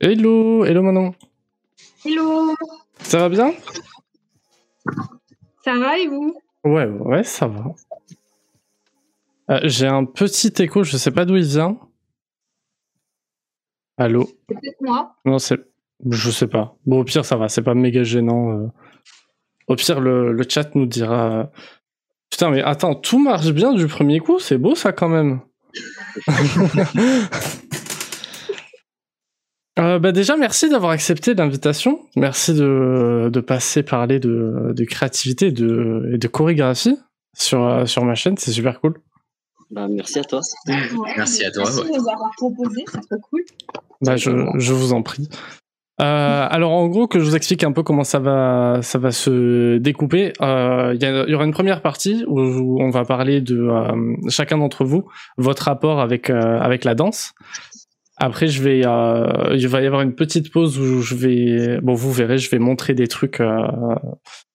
Hello, hello Manon. Hello. Ça va bien? Ça va et vous? Ouais, ouais, ça va. Euh, J'ai un petit écho, je sais pas d'où il vient. Allô? C'est peut-être moi. Non, c'est. Je sais pas. Bon, au pire, ça va, c'est pas méga gênant. euh. Au pire, le, le chat nous dira. euh, Putain, mais attends, tout marche bien du premier coup, c'est beau ça quand même. Euh, bah déjà, merci d'avoir accepté l'invitation. Merci de, de passer parler de, de créativité et de, et de chorégraphie sur, euh, sur ma chaîne, c'est super cool. Bah, merci à toi. Merci à toi, Merci ouais. de nous avoir proposé, c'est trop cool. Bah, je, je vous en prie. Euh, alors en gros que je vous explique un peu comment ça va ça va se découper. Euh, Il y, aura une première partie où, où on va parler de euh, chacun d'entre vous votre rapport avec euh, avec la danse. Après je vais euh, il va y avoir une petite pause où je vais bon vous verrez je vais montrer des trucs. Euh,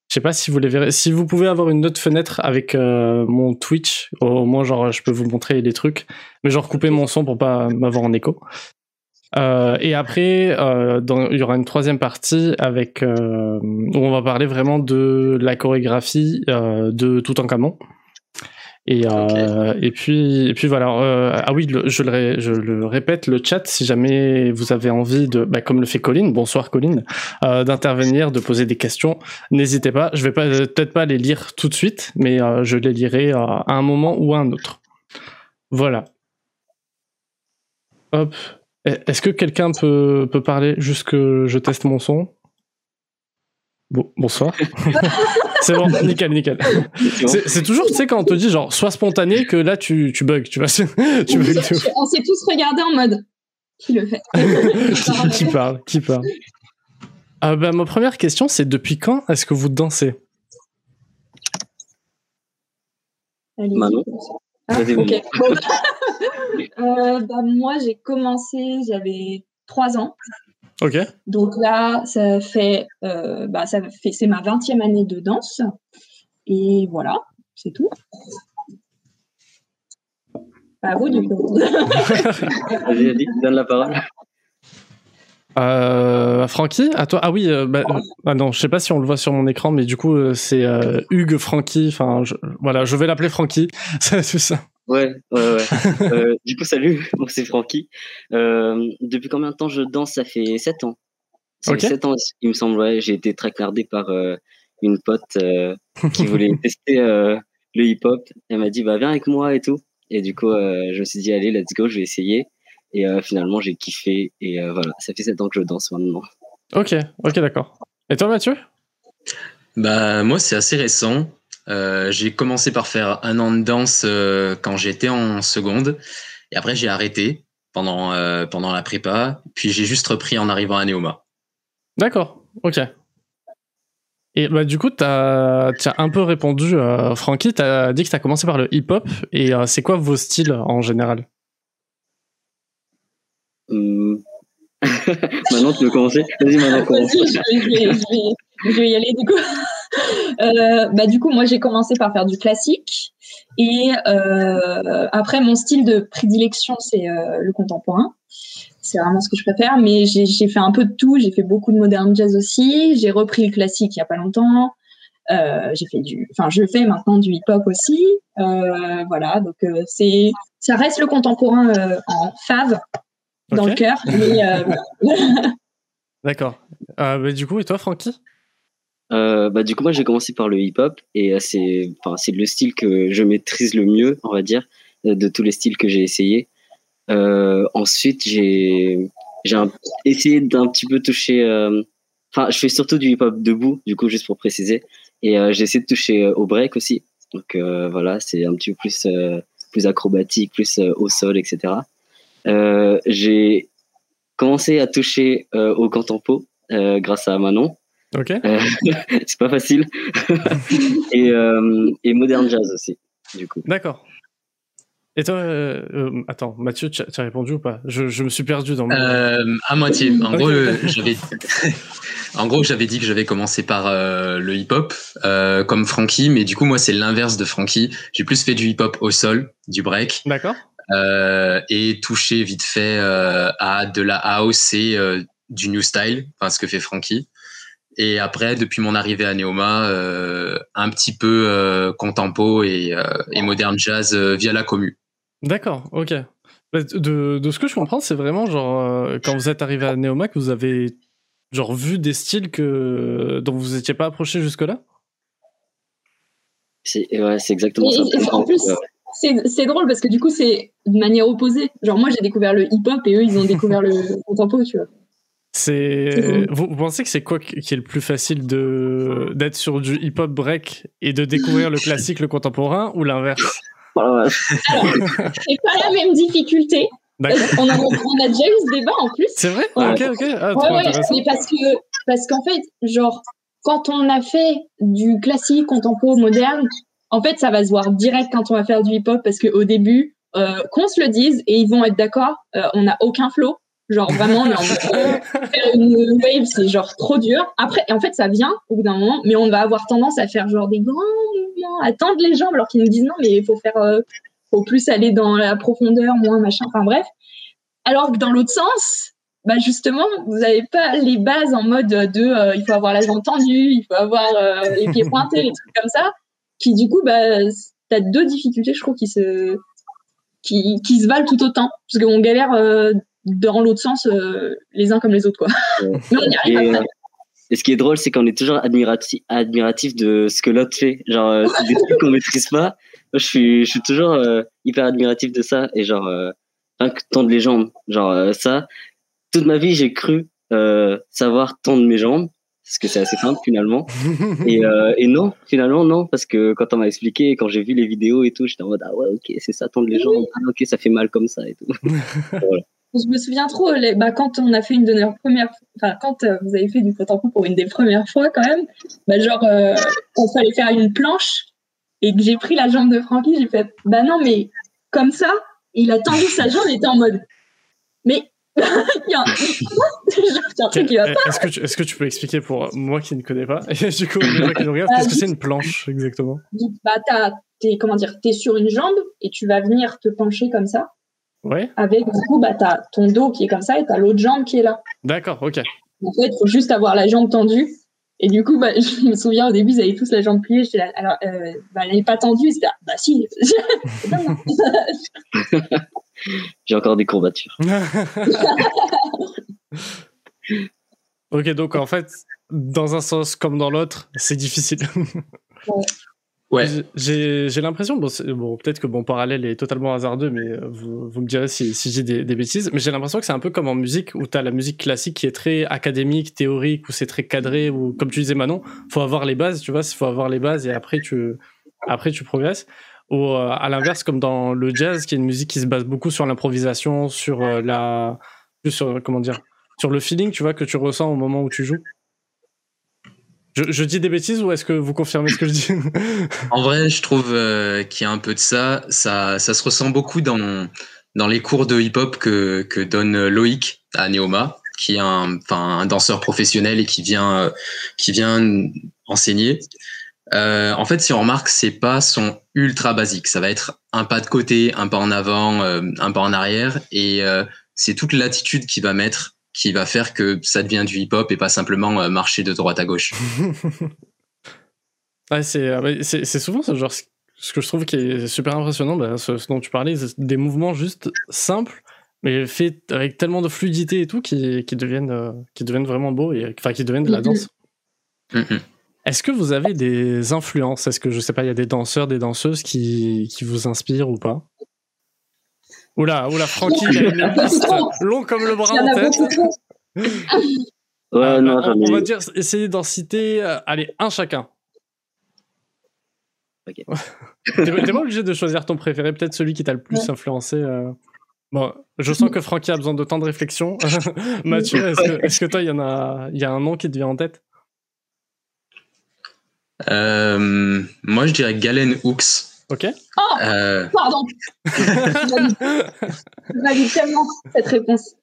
je sais pas si vous les verrez. Si vous pouvez avoir une autre fenêtre avec euh, mon Twitch, au moins genre je peux vous montrer des trucs, mais genre couper mon son pour pas m'avoir en écho. Euh, et après, euh, dans- il y aura une troisième partie avec euh, où on va parler vraiment de la chorégraphie de Toutankhamon. Et euh, et puis et puis voilà. euh, ah oui, le- je le ré- je le répète, le chat, si jamais vous avez envie de, bah, comme le fait Colline, bonsoir Colline, euh, d'intervenir, de poser des questions, n'hésitez pas. Je vais pas peut-être pas les lire tout de suite, mais euh, je les lirai euh, à un moment ou à un autre. Voilà. Hop. Est-ce que quelqu'un peut, peut parler juste que je teste mon son? Bon- Bonsoir. c'est bon, nickel, nickel. C'est toujours, tu sais, quand on te dit genre, sois spontané, que là tu, tu bugs, tu vois. tu. On s'est tous regardés en mode qui le fait? Qui, qui parle, qui parle. Ah bah, ma première question, c'est depuis quand est-ce que vous dansez? Manon. Ah. Euh, bah, moi, j'ai commencé, j'avais 3 ans. Ok. Donc là, ça fait, euh, bah, ça fait, c'est ma 20e année de danse. Et voilà, c'est tout. À vous, du coup. Vas-y, vas-y, donne la parole. Euh, Francky, à toi. Ah oui, euh, bah, euh, ah non, je sais pas si on le voit sur mon écran, mais du coup, euh, c'est euh, Hugues Francky. Enfin, je- voilà, je vais l'appeler Francky. C'est tout ça. Ouais, ouais, ouais. Euh, du coup, salut, moi c'est Francky. Euh, depuis combien de temps je danse? Ça fait 7 ans. Ça fait 7 ans, il me semble, ouais. J'ai été tracardé par euh, une pote euh, qui voulait tester euh, le hip-hop. Elle m'a dit, bah viens avec moi et tout. Et du coup, euh, je me suis dit, allez, let's go, je vais essayer. Et euh, finalement, j'ai kiffé. Et euh, voilà, ça fait 7 ans que je danse maintenant. Ok, ok, d'accord. Et toi, Mathieu? Bah moi c'est assez récent. Euh, j'ai commencé par faire un an de danse euh, quand j'étais en seconde et après j'ai arrêté pendant euh, pendant la prépa puis j'ai juste repris en arrivant à Neoma. D'accord, ok. Et bah du coup, t'as as un peu répondu, euh, Francky, t'as dit que t'as commencé par le hip-hop, et euh, c'est quoi vos styles en général? Hum. maintenant, tu veux commencer? Vas-y, maintenant, commence. Vas-y, je, vais- je vais, je vais- je vais y aller du coup. Euh, bah, du coup, moi, j'ai commencé par faire du classique. Et euh, après, mon style de prédilection, c'est euh, le contemporain. C'est vraiment ce que je préfère. Mais j'ai fait un peu de tout. J'ai fait beaucoup de modern jazz aussi. J'ai repris le classique il y a pas longtemps. J'ai fait du, enfin, je fais maintenant du hip-hop aussi. Voilà, donc c'est, ça reste le contemporain en fave dans le cœur. Mais. D'accord. Euh, du coup, et toi, Francky? Euh, bah, du coup, moi, j'ai commencé par le hip-hop et euh, c'est, le style que je maîtrise le mieux, on va dire, euh, de tous les styles que j'ai essayé. Ensuite, j'ai, essayé d'un petit peu toucher. Enfin, je fais surtout du hip-hop debout, du coup, juste pour préciser. Et j'ai essayé de toucher au break aussi. Donc voilà, c'est un petit peu plus, plus acrobatique, plus au sol, etc. J'ai commencé à toucher au contempo euh, grâce à Manon. Ok. Euh, c'est pas facile. et, euh, et modern jazz aussi, du coup. D'accord. Et toi, euh, euh, attends, Mathieu, tu as répondu ou pas? Je, je me suis perdu dans mon... Euh, à moitié. En gros, j'avais, en gros, j'avais dit que j'avais commencé par euh, le hip-hop, euh, comme Frankie, mais du coup, moi, c'est l'inverse de Frankie. J'ai plus fait du hip-hop au sol, du break. D'accord euh, et toucher vite fait euh, à de la house et euh, du new style, enfin ce que fait Frankie. Et après, depuis mon arrivée à Neoma, un petit peu contempo et, et moderne jazz via la commu. D'accord, ok. Bah, de, de, ce que je comprends, c'est vraiment genre quand vous êtes arrivé à Neoma que vous avez genre vu des styles que dont vous n'étiez pas approché jusque-là? C'est ouais, c'est exactement ça. en plus, c'est drôle parce que du coup, c'est de manière opposée. Genre, moi, j'ai découvert le hip-hop et eux, ils ont découvert le contempo, tu vois. C'est. Vous, pensez que c'est quoi qui est le plus facile de d'être sur du hip-hop break et de découvrir le classique, le contemporain, ou l'inverse? C'est pas la même difficulté. On a, on a, déjà eu ce débat en plus. C'est vrai? Ok, ok. Ah, ouais, mais parce que parce qu'en fait, genre, quand on a fait du classique, contempo, moderne, en fait, ça va se voir direct quand on va faire du hip-hop parce qu'au début, euh, qu'on se le dise et ils vont être d'accord, euh, on n'a aucun flow. Genre vraiment, faire une wave, c'est genre trop dur. Après, en fait, ça vient au bout d'un moment, mais on va avoir tendance à faire genre des grands mouvements, à tendre les jambes, alors qu'ils nous disent non, mais il faut faire, euh, faut plus aller dans la profondeur, moins machin. Enfin bref. Alors que dans l'autre sens, bah justement, vous n'avez pas les bases en mode de euh, il faut avoir la jambe tendue, il faut avoir euh, les pieds pointés, les trucs comme ça qui du coup, bah, tu as deux difficultés, je trouve, qui se, qui, qui se valent tout autant. Parce qu'on galère euh, dans l'autre sens, euh, les uns comme les autres, quoi. Mais on y arrive et, euh, et ce qui est drôle, c'est qu'on est toujours admiratif, admiratif de ce que l'autre fait. Genre, c'est des trucs qu'on maîtrise pas. Moi, je suis, je suis toujours hyper admiratif de ça. Et genre, rien que tendre les jambes. Genre, ça, toute ma vie, j'ai cru savoir tendre mes jambes parce que c'est assez simple finalement. et, euh, et, non, finalement non, parce que quand on m'a expliqué, quand j'ai vu les vidéos et tout, j'étais en mode ah ouais ok c'est ça tendre les jambes, ah, ok ça fait mal comme ça et tout. Je me souviens trop, bah, quand on a fait une de nos premières, enfin quand euh, vous avez fait du contempo pour une des premières fois quand même, bah, genre euh, on fallait faire une planche et que j'ai pris la jambe de Francky, j'ai fait bah non mais comme ça, il a tendu sa jambe, il était en mode mais Est-ce que, tu, est-ce que tu peux expliquer pour moi qui ne connais pas, et du coup, les gens qui nous regardent, qu'est-ce que c'est une planche exactement? Bah, t'es, comment dire, t'es sur une jambe et tu vas venir te pencher comme ça. Ouais. Avec, du coup, bah, t'as ton dos qui est comme ça et t'as l'autre jambe qui est là. D'accord, ok. En fait, il faut juste avoir la jambe tendue. Et du coup, bah, je me souviens au début, ils avaient tous la jambe pliée. J'étais là, alors, euh, bah, elle n'est pas tendue. C'était, bah si. J'ai encore des courbatures. ok, donc en fait, dans un sens comme dans l'autre, c'est difficile. ouais. J'ai l'impression, bon, bon peut-être que mon parallèle est totalement hasardeux, mais euh, vous, vous me direz si, si j'ai des, des, bêtises, mais j'ai l'impression que c'est un peu comme en musique, où tu as la musique classique qui est très académique, théorique, où c'est très cadré, ou comme tu disais Manon, faut avoir les bases, tu vois, il faut avoir les bases et après tu, après tu progresses. Ou euh, à l'inverse, comme dans le jazz, qui est une musique qui se base beaucoup sur l'improvisation, sur euh, la, sur comment dire, sur le feeling, tu vois, que tu ressens au moment où tu joues. Je, dis des bêtises ou est-ce que vous confirmez ce que je dis En vrai, je trouve euh, qu'il y a un peu de ça. Ça, ça se ressent beaucoup dans, dans les cours de hip-hop que, que donne Loïc à Neoma, qui est un, un danseur professionnel et qui vient, qui vient enseigner. Euh, en fait, si on remarque, ces pas sont ultra basiques. Ça va être un pas de côté, un pas en avant, euh, un pas en arrière, et euh, c'est toute l'attitude qui va mettre, qui va faire que ça devient du hip-hop et pas simplement marcher de droite à gauche. ouais, c'est souvent ce genre ce que je trouve qui est super impressionnant, bah, ce, dont tu parlais, des mouvements juste simples, mais faits avec tellement de fluidité et tout, qui, qui deviennent, qui deviennent vraiment beaux, et enfin qui deviennent de la mm-hmm. danse. Mm-hmm. Est-ce que vous avez des influences? Est-ce que, je sais pas, il y a des danseurs, des danseuses qui, qui vous inspirent ou pas? Oula, oula, Francky, il a une liste long comme le bras en tête. Ouais, non, on, va dire, essayer d'en citer, euh, allez, un chacun. Ok. T'es pas obligé de choisir ton préféré, peut-être celui qui t'a le plus influencé. Euh. Bon, je sens que Francky a besoin de temps de réflexion. Mathieu, est-ce que, est que, toi, il y, en a, y a un nom qui te vient en tête? Euh, moi, je dirais Galen Hooks. Ok. Oh, euh... pardon. valide tellement cette réponse.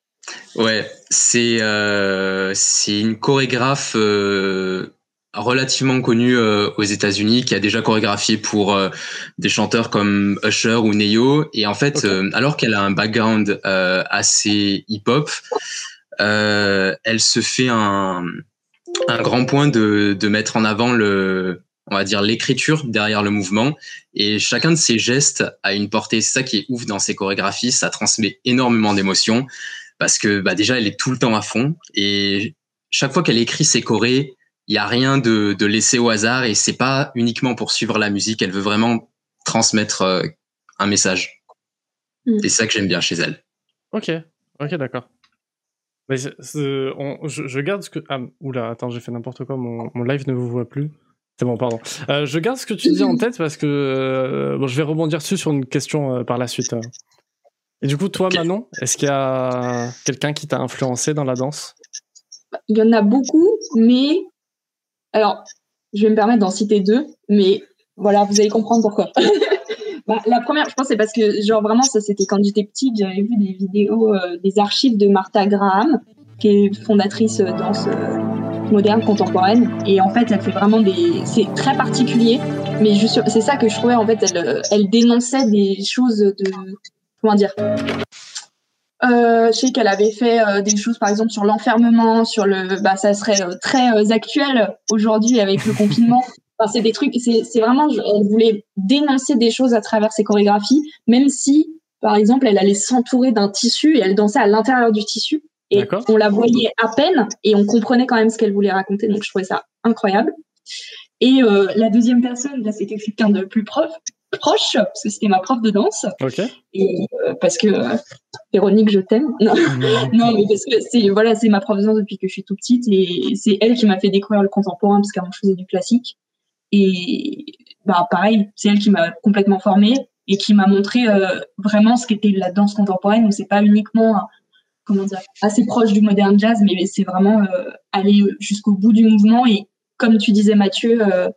Ouais, c'est euh, c'est une chorégraphe. Euh, relativement connue euh, aux États-Unis, qui a déjà chorégraphié pour euh, des chanteurs comme Usher ou Neo. Et en fait, euh, alors qu'elle a un background assez hip-hop, elle se fait un, un grand point de, de mettre en avant le, on va dire l'écriture derrière le mouvement. Et chacun de ses gestes a une portée. C'est ça qui est ouf dans ses chorégraphies. Ça transmet énormément d'émotions parce que bah déjà elle est tout le temps à fond. Et chaque fois qu'elle écrit ses chorés il y a rien de, de laissé au hasard et c'est pas uniquement pour suivre la musique. Elle veut vraiment transmettre euh, un message. Mm. et c'est ça que j'aime bien chez elle. Ok. Ok d'accord. Mais je, garde ce que ah oula attends j'ai fait n'importe quoi. Mon, mon live ne vous voit plus c'est bon, pardon. Euh, je garde ce que tu dis en tête parce que euh, bon, je vais rebondir dessus sur une question euh, par la suite. Et du coup, toi, Manon, est-ce qu'il y a quelqu'un qui t'a influencé dans la danse? Il y en a beaucoup, mais alors, je vais me permettre d'en citer deux, mais voilà, vous allez comprendre pourquoi. bah, la première, je pense, c'est parce que genre vraiment, ça c'était quand j'étais petite, j'avais vu des vidéos, des archives de Martha Graham, qui est fondatrice danse moderne, contemporaine. Et en fait, elle fait vraiment des. C'est très particulier, mais c'est ça que je trouvais, en fait, elle, elle dénonçait des choses de. Comment dire euh, je sais qu'elle avait fait euh, des choses, par exemple, sur l'enfermement, sur le, bah, ça serait euh, très euh, actuel aujourd'hui avec le confinement. Enfin, c'est des trucs, c'est vraiment, elle voulait dénoncer des choses à travers ses chorégraphies, même si, par exemple, elle allait s'entourer d'un tissu et elle dansait à l'intérieur du tissu. Et on la voyait à peine et on comprenait quand même ce qu'elle voulait raconter. Donc je trouvais ça incroyable. Et euh, la deuxième personne, là, c'était quelqu'un de plus proche, proche, parce que c'était ma prof de danse. Et euh, parce que euh, Véronique, je t'aime. Non. non, mais parce que c'est voilà, c'est ma prof de danse depuis que je suis tout petite et c'est elle qui m'a fait découvrir le contemporain parce qu'avant je faisais du classique. Et bah pareil, c'est elle qui m'a complètement formée et qui m'a montré vraiment ce qu'était la danse contemporaine où c'est pas uniquement comment dire, assez proche du modern jazz, mais c'est vraiment euh, aller jusqu'au bout du mouvement. Et comme tu disais, Mathieu, euh,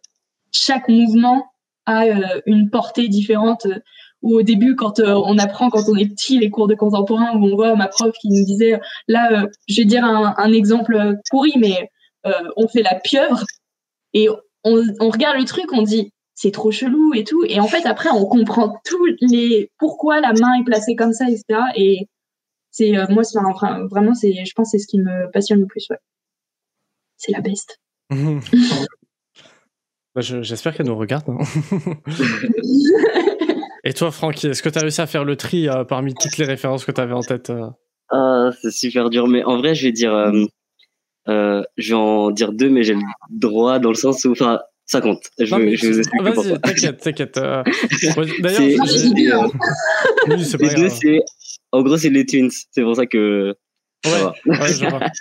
chaque mouvement a euh, une portée différente. Ou au début, quand on apprend, quand on est petit, les cours de contemporain, où on voit ma prof qui nous disait, là, je vais dire un, exemple pourri, mais on fait la pieuvre et on, on regarde le truc, on dit, c'est trop chelou et tout. Et en fait, après, on comprend tous les pourquoi la main est placée comme ça, etc. Et c'est euh, moi, enfin, vraiment, c'est, je pense, c'est ce qui me passionne le plus. Ouais. C'est la best. Bah, j'espère qu'elle nous regarde. Hein. Et toi, Francky, est-ce que tu as réussi à faire le tri euh, parmi toutes les références que tu avais en tête euh? Ah, c'est super dur, mais en vrai, je vais dire, je vais en dire deux, mais j'ai le droit dans le sens où, enfin, ça compte. Je, je vous explique Vas-y, t'inquiète, t'inquiète. D'ailleurs, les deux, c'est en gros, c'est les Twins. C'est pour ça que. Ouais, je vois.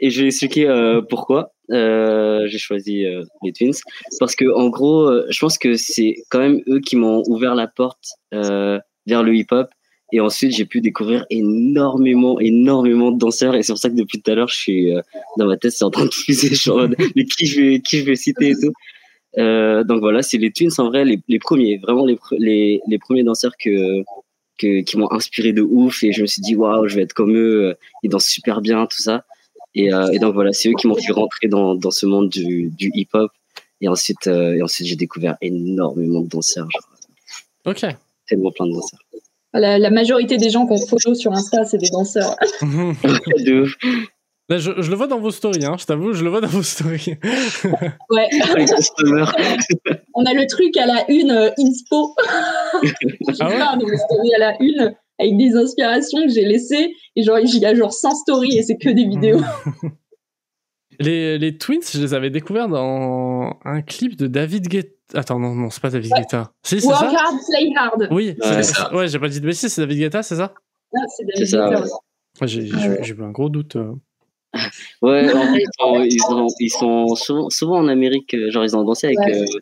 Et je vais expliquer euh, pourquoi euh, j'ai choisi euh, les Twins. Parce que, en gros, je pense que c'est quand même eux qui m'ont ouvert la porte vers le hip-hop. Et ensuite, j'ai pu découvrir énormément, énormément de danseurs. Et c'est pour ça que depuis tout à l'heure, je suis dans ma tête, c'est en train de fuser. Genre, mais qui je vais, qui je vais citer et tout. donc voilà, c'est les Twins en vrai, les, les premiers, vraiment les, les, les premiers danseurs que, que, qui m'ont inspiré de ouf et je me suis dit waouh je vais être comme eux euh, ils dansent super bien tout ça. Et, euh, et donc voilà c'est eux qui m'ont fait rentrer dans, dans ce monde du, du hip hop et ensuite euh, et ensuite j'ai découvert énormément de danseurs ok. tellement plein de danseurs. La, la majorité des gens qu'on follow sur Insta c'est des danseurs. De ouf je, je, le vois dans vos stories, hein, je t'avoue, je le vois dans vos stories. ouais. On a le truc à la une euh, inspo. ah ouais dans les stories à la une avec des inspirations que j'ai laissées et genre il y a genre 100 stories et c'est que des vidéos. les, les Twins, je les avais découverts dans un clip de David Guetta. Attends, non, non, c'est pas David ouais. Guetta. Si, Work ça hard, play hard. Oui, ouais, ouais j'ai pas dit de bêtises, c'est David Guetta, c'est ça Non, c'est David Guetta. Ouais. J'ai eu un gros doute. Euh. Ouais, en fait, ils sont, ils sont, souvent, souvent, en Amérique, euh, genre ils ont dansé avec, ouais. euh,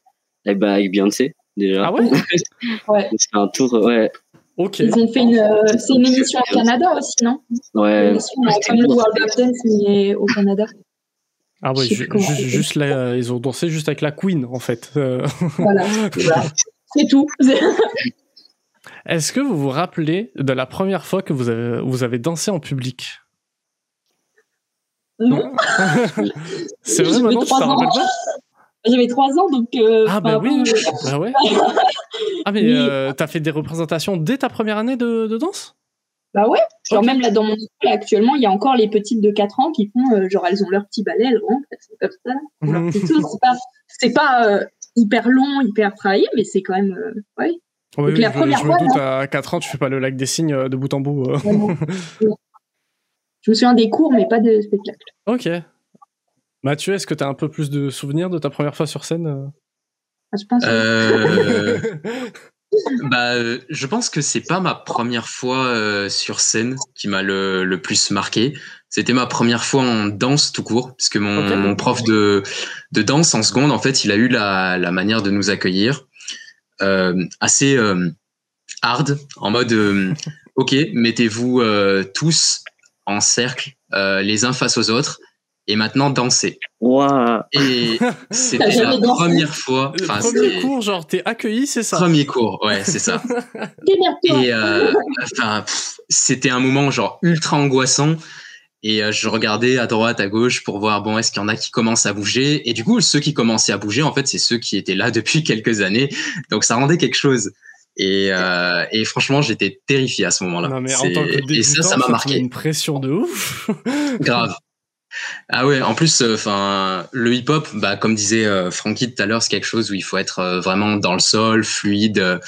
avec, bah, avec Beyoncé déjà. Ah ouais? Ouais. C'est un tour, ouais. Ok. Ils ont fait une, euh, c'est une émission au Canada aussi, non? Ouais. Une émission comme le World of Dance, mais au Canada. Ah ouais, ju ju juste ils ont dansé juste avec la Queen en fait. Euh. Voilà, c'est tout. Est-ce que vous vous rappelez de la première fois que vous avez, vous avez dansé en public? Non. c'est vrai, maintenant, tu t'en rappelles pas J'avais 3 ans, donc. euh, Ah bah oui, bah ouais. Ah mais euh, t'as fait des représentations dès ta première année de, de danse? Bah ouais. Genre même là dans mon école actuellement, il y a encore les petites de 4 ans qui font euh, genre elles ont leur petit balai, elles rentrent, elles sont comme ça. leur petit tour. C'est pas, c'est pas hyper long, hyper travaillé, mais c'est quand même ouais. Oui, Donc oui, la je, première je me fois, doute, à 4 ans, tu fais pas le lac des signes de bout en bout. Ouais. Je me souviens des cours, mais pas de spectacle. Ok. Mathieu, est-ce que t'as un peu plus de souvenirs de ta première fois sur scène euh? Ah, je pense. Euh, bah, euh, je pense que c'est pas ma première fois euh, sur scène qui m'a le, le plus marqué. C'était ma première fois en danse tout court, puisque mon, mon prof de, de danse en seconde, en fait, il a eu la, la manière de nous accueillir euh, assez euh, hard, en mode, euh, ok, mettez-vous euh, tous en cercle, euh, les uns face aux autres, et maintenant dansez. Waouh. Et c'était la première fois. Le premier cours, genre t'es accueilli, c'est ça? Premier cours, ouais, c'est ça. Et euh, c'était un moment genre ultra angoissant. Et euh, je regardais à droite, à gauche pour voir bon est-ce qu'il y en a qui commencent à bouger? Et du coup, ceux qui commençaient à bouger, en fait, c'est ceux qui étaient là depuis quelques années. Donc ça rendait quelque chose. Et, euh, et franchement, j'étais terrifié à ce moment-là. Et ça, ça m'a marqué. une pression de ouf. Grave. Ah ouais, en plus, enfin, le hip-hop, bah, comme disait euh, Francky tout à l'heure, c'est quelque chose où il faut être euh, vraiment dans le sol, fluide, euh,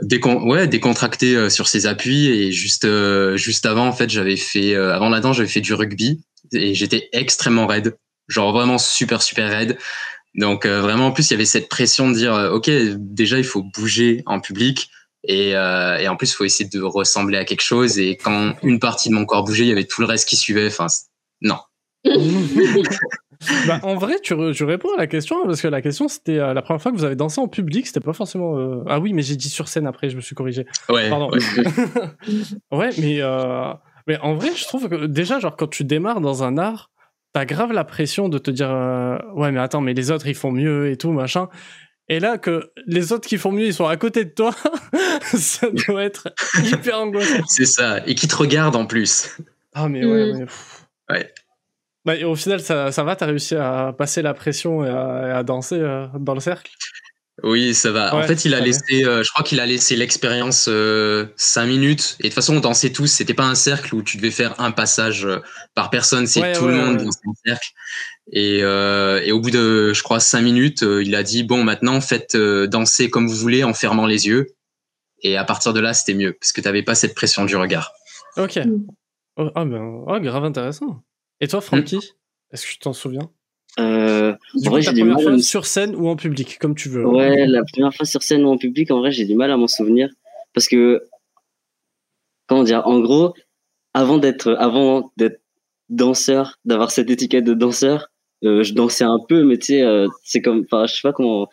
décon ouais, décontracté euh, sur ses appuis. Et juste, euh, juste avant, en fait, j'avais fait, euh, avant la danse, j'avais fait du rugby et j'étais extrêmement raide, genre vraiment super super raide. Donc euh, vraiment, en plus, il y avait cette pression de dire, euh, ok, déjà, il faut bouger en public. Et, euh, et en plus, il faut essayer de ressembler à quelque chose. Et quand une partie de mon corps bougeait, il y avait tout le reste qui suivait. Enfin, non. bah, en vrai, tu, réponds à la question, hein, parce que la question c'était euh, la première fois que vous avez dansé en public, c'était pas forcément. euh, Ah oui, mais j'ai dit sur scène après, je me suis corrigé. Ouais. Pardon. ouais. ouais, mais, euh, mais en vrai, je trouve que déjà, genre, quand tu démarres dans un art, t'as grave la pression de te dire euh, Ouais, mais attends, mais les autres ils font mieux et tout, machin. Et là, que les autres qui font mieux, ils sont à côté de toi, ça doit être hyper angoissant. C'est ça. Et qui te regarde en plus. Ah, mais ouais, Mm. mais. Ouais. Bah, et au final, ça, ça va, t'as réussi à passer la pression et à, et à danser euh, dans le cercle? Oui, ça va. en fait, il a laissé, euh, je crois qu'il a laissé l'expérience euh, cinq minutes. Et de toute façon, on dansait tous. C'était pas un cercle où tu devais faire un passage euh, par personne. C'est Ouais, tout ouais, le monde ouais. dans un cercle. Et, euh, et au bout de, je crois, cinq minutes, euh, il a dit bon, maintenant, faites euh, danser comme vous voulez en fermant les yeux. Et à partir de là, c'était mieux parce que t'avais pas cette pression du regard. Ok. Mm. Oh, ah, ben, oh, grave intéressant. Et toi, Francky Est-ce que tu t'en souviens? Euh, Du en coup, vrai, j'ai du mal. fois sur scène ou en public, comme tu veux. Ouais, la première fois sur scène ou en public, en vrai, j'ai du mal à m'en souvenir. Parce que, comment dire, en gros, avant d'être, avant d'être danseur, d'avoir cette étiquette de danseur, euh, je dansais un peu, mais tu sais, euh, c'est comme, enfin, je sais pas comment,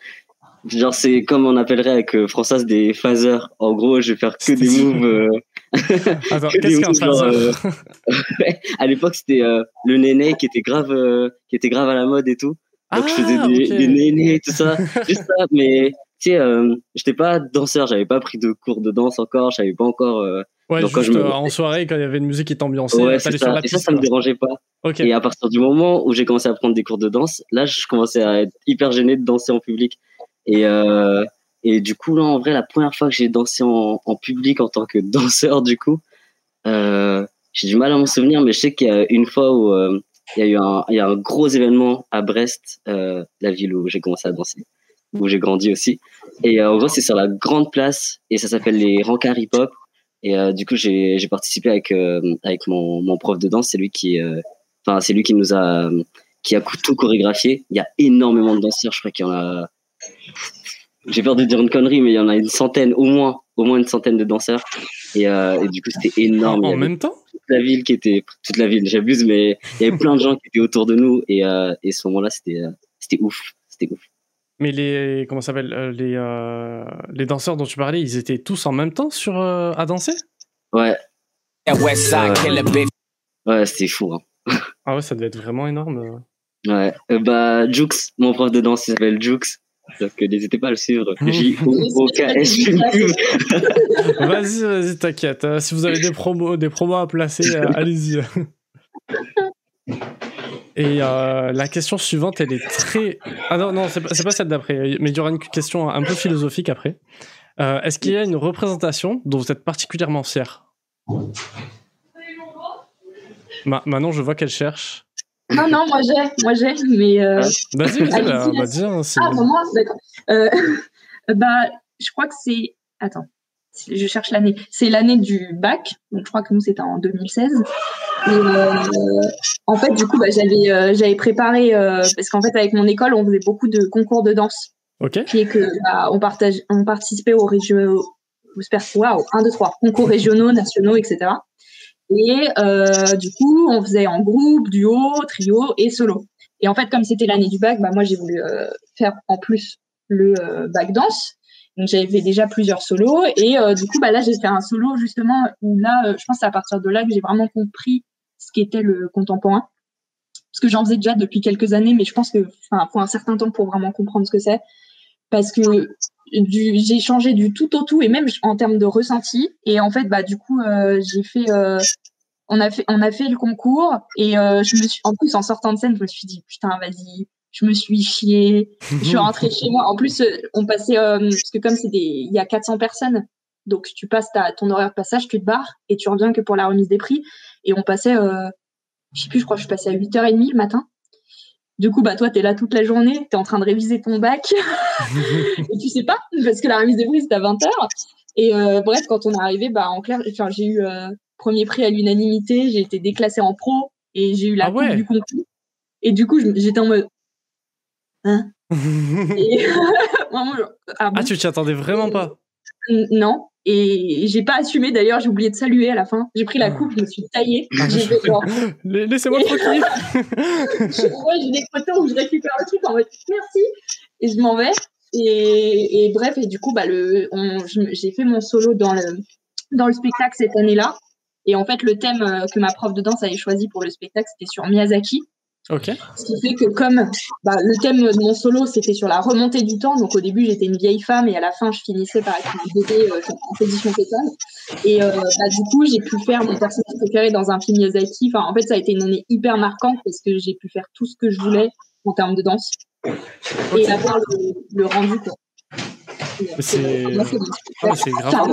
genre, c'est comme on appellerait avec euh, Françoise des phasers. En gros, je vais faire que des moves, euh, Attends, que qu'est-ce qu'un ouais. à l'époque, c'était euh, le néné qui était grave, euh, qui était grave à la mode et tout. Donc je faisais Ah, des, nénés, tout ça, juste ça. Mais tu sais, euh, j'étais pas danseur, j'avais pas pris de cours de danse encore, j'avais pas encore. euh, Ouais, Donc, quand juste je me- euh, en soirée, quand il y avait une musique qui t'ambiançait, ouais, c'est sur la ça. Et ça, ça me dérangeait pas. Ok. Et à partir du moment où j'ai commencé à prendre des cours de danse, là, je commençais à être hyper gêné de danser en public. Et euh, et du coup, là, en vrai, la première fois que j'ai dansé en, en public en tant que danseur, du coup, euh, j'ai du mal à m'en souvenir, mais je sais qu'il y a une fois où euh, il y a eu un, il y a un gros événement à Brest, euh, la ville où j'ai commencé à danser, où j'ai grandi aussi. Et en gros, c'est sur la grande place et ça s'appelle les Rancar Hip Hop. Et du coup, j'ai participé avec avec mon, mon prof de danse, c'est lui qui, enfin, c'est lui qui nous a qui a tout chorégraphié. Il y a énormément de danseurs, je crois qu'il y en a. J'ai peur de dire une connerie, mais il y en a une centaine, au moins, au moins une centaine de danseurs. Et, euh, et du coup, c'était énorme. En même temps toute la ville qui était, toute la ville, j'abuse, mais il y avait plein de gens qui étaient autour de nous. Et, euh, et ce moment-là, c'était, euh, c'était ouf. C'était ouf. Mais les comment ça s'appelle euh, les euh, les danseurs dont tu parlais, ils étaient tous en même temps sur euh, à danser? Ouais, bitch. ouais, c'était fou. Hein. Ah ouais, ça devait être vraiment énorme. Ouais. Euh, bah, Jux, mon prof de danse, il s'appelle Jux. Donc, n'hésitez pas à le suivre. J-O-O-K-S. Vas-y, vas-y, t'inquiète. euh, si vous avez des promos, des promos à placer, euh, allez-y. Et euh, la question suivante, elle est très. Ah non, non, c'est pas, pas celle d'après, mais il y aura une question un peu philosophique après. Euh, Est-ce qu'il y a une représentation dont vous êtes particulièrement fier? Ma Manon, je vois qu'elle cherche. Non, non, moi j'ai, moi j'ai, mais. Euh... Vas-y, vas-y, bah, bah, c'est- Ah, bah, moi, d'accord. Euh, bah, je crois que c'est. Attends, je cherche l'année. C'est l'année du bac, donc je crois que nous c'était en 2016. Et euh, en fait, du coup, bah, j'avais euh, j'avais préparé euh, parce qu'en fait avec mon école, on faisait beaucoup de concours de danse, Ok. puis que bah, on partage, on participait aux régions, waouh, 1, 2, 3, concours régionaux, nationaux, etc. Et euh, du coup, on faisait en groupe, duo, trio et solo. Et en fait, comme c'était l'année du bac, bah moi j'ai voulu euh, faire en plus le euh, bac danse. Donc j'avais déjà plusieurs solos et du coup bah là j'ai fait un solo justement où là je pense que c'est à partir de là que j'ai vraiment compris ce qu'était le contemporain parce que j'en faisais déjà depuis quelques années mais je pense que enfin faut un certain temps pour vraiment comprendre ce que c'est parce que j'ai changé du tout au tout et même en termes de ressenti et en fait bah du coup j'ai fait on a fait le concours et euh, je me suis en plus en sortant de scène je me suis dit putain vas-y je me suis chiée. Je suis rentrée chez moi. En plus euh, on passait euh, parce que comme c'est des il y a 400 personnes donc tu passes ta, ton horaire de passage tu te barres et tu reviens que pour la remise des prix. Et on passait euh, je sais plus je crois que je passée à 8h30 le matin. Du coup bah toi t'es là toute la journée t'es en train de réviser ton bac. Et tu sais pas parce que la remise des prix c'était à 20h et bref quand on est arrivé bah en clair j'ai eu premier prix à l'unanimité j'ai été déclassée en pro et j'ai eu la Ah coupe ouais. du concours. Et du coup j'étais en mode hein et vraiment, genre, ah bon ah, tu t'y attendais vraiment pas non. Et j'ai pas assumé d'ailleurs j'ai oublié de saluer à la fin. J'ai pris la Ah. coupe je me suis taillée. Genre Laissez-moi tranquille. Je- j'ai des photos où je récupère le truc en mode merci. Et je m'en vais. Et, et bref et du coup bah j'ai fait mon solo dans le dans le spectacle cette année-là et en fait le thème euh, que ma prof de danse avait choisi pour le spectacle c'était sur Miyazaki Ok. ce qui fait que comme bah, le thème de mon solo c'était sur la remontée du temps, donc au début j'étais une vieille femme et à la fin je finissais par être un bébé euh, en position fétale. Et euh, bah, du coup j'ai pu faire mon personnage préféré dans un film Miyazaki. Enfin en fait ça a été une année hyper marquante parce que j'ai pu faire tout ce que je voulais en termes de danse et avoir le, le rendu Ah, c'est grave.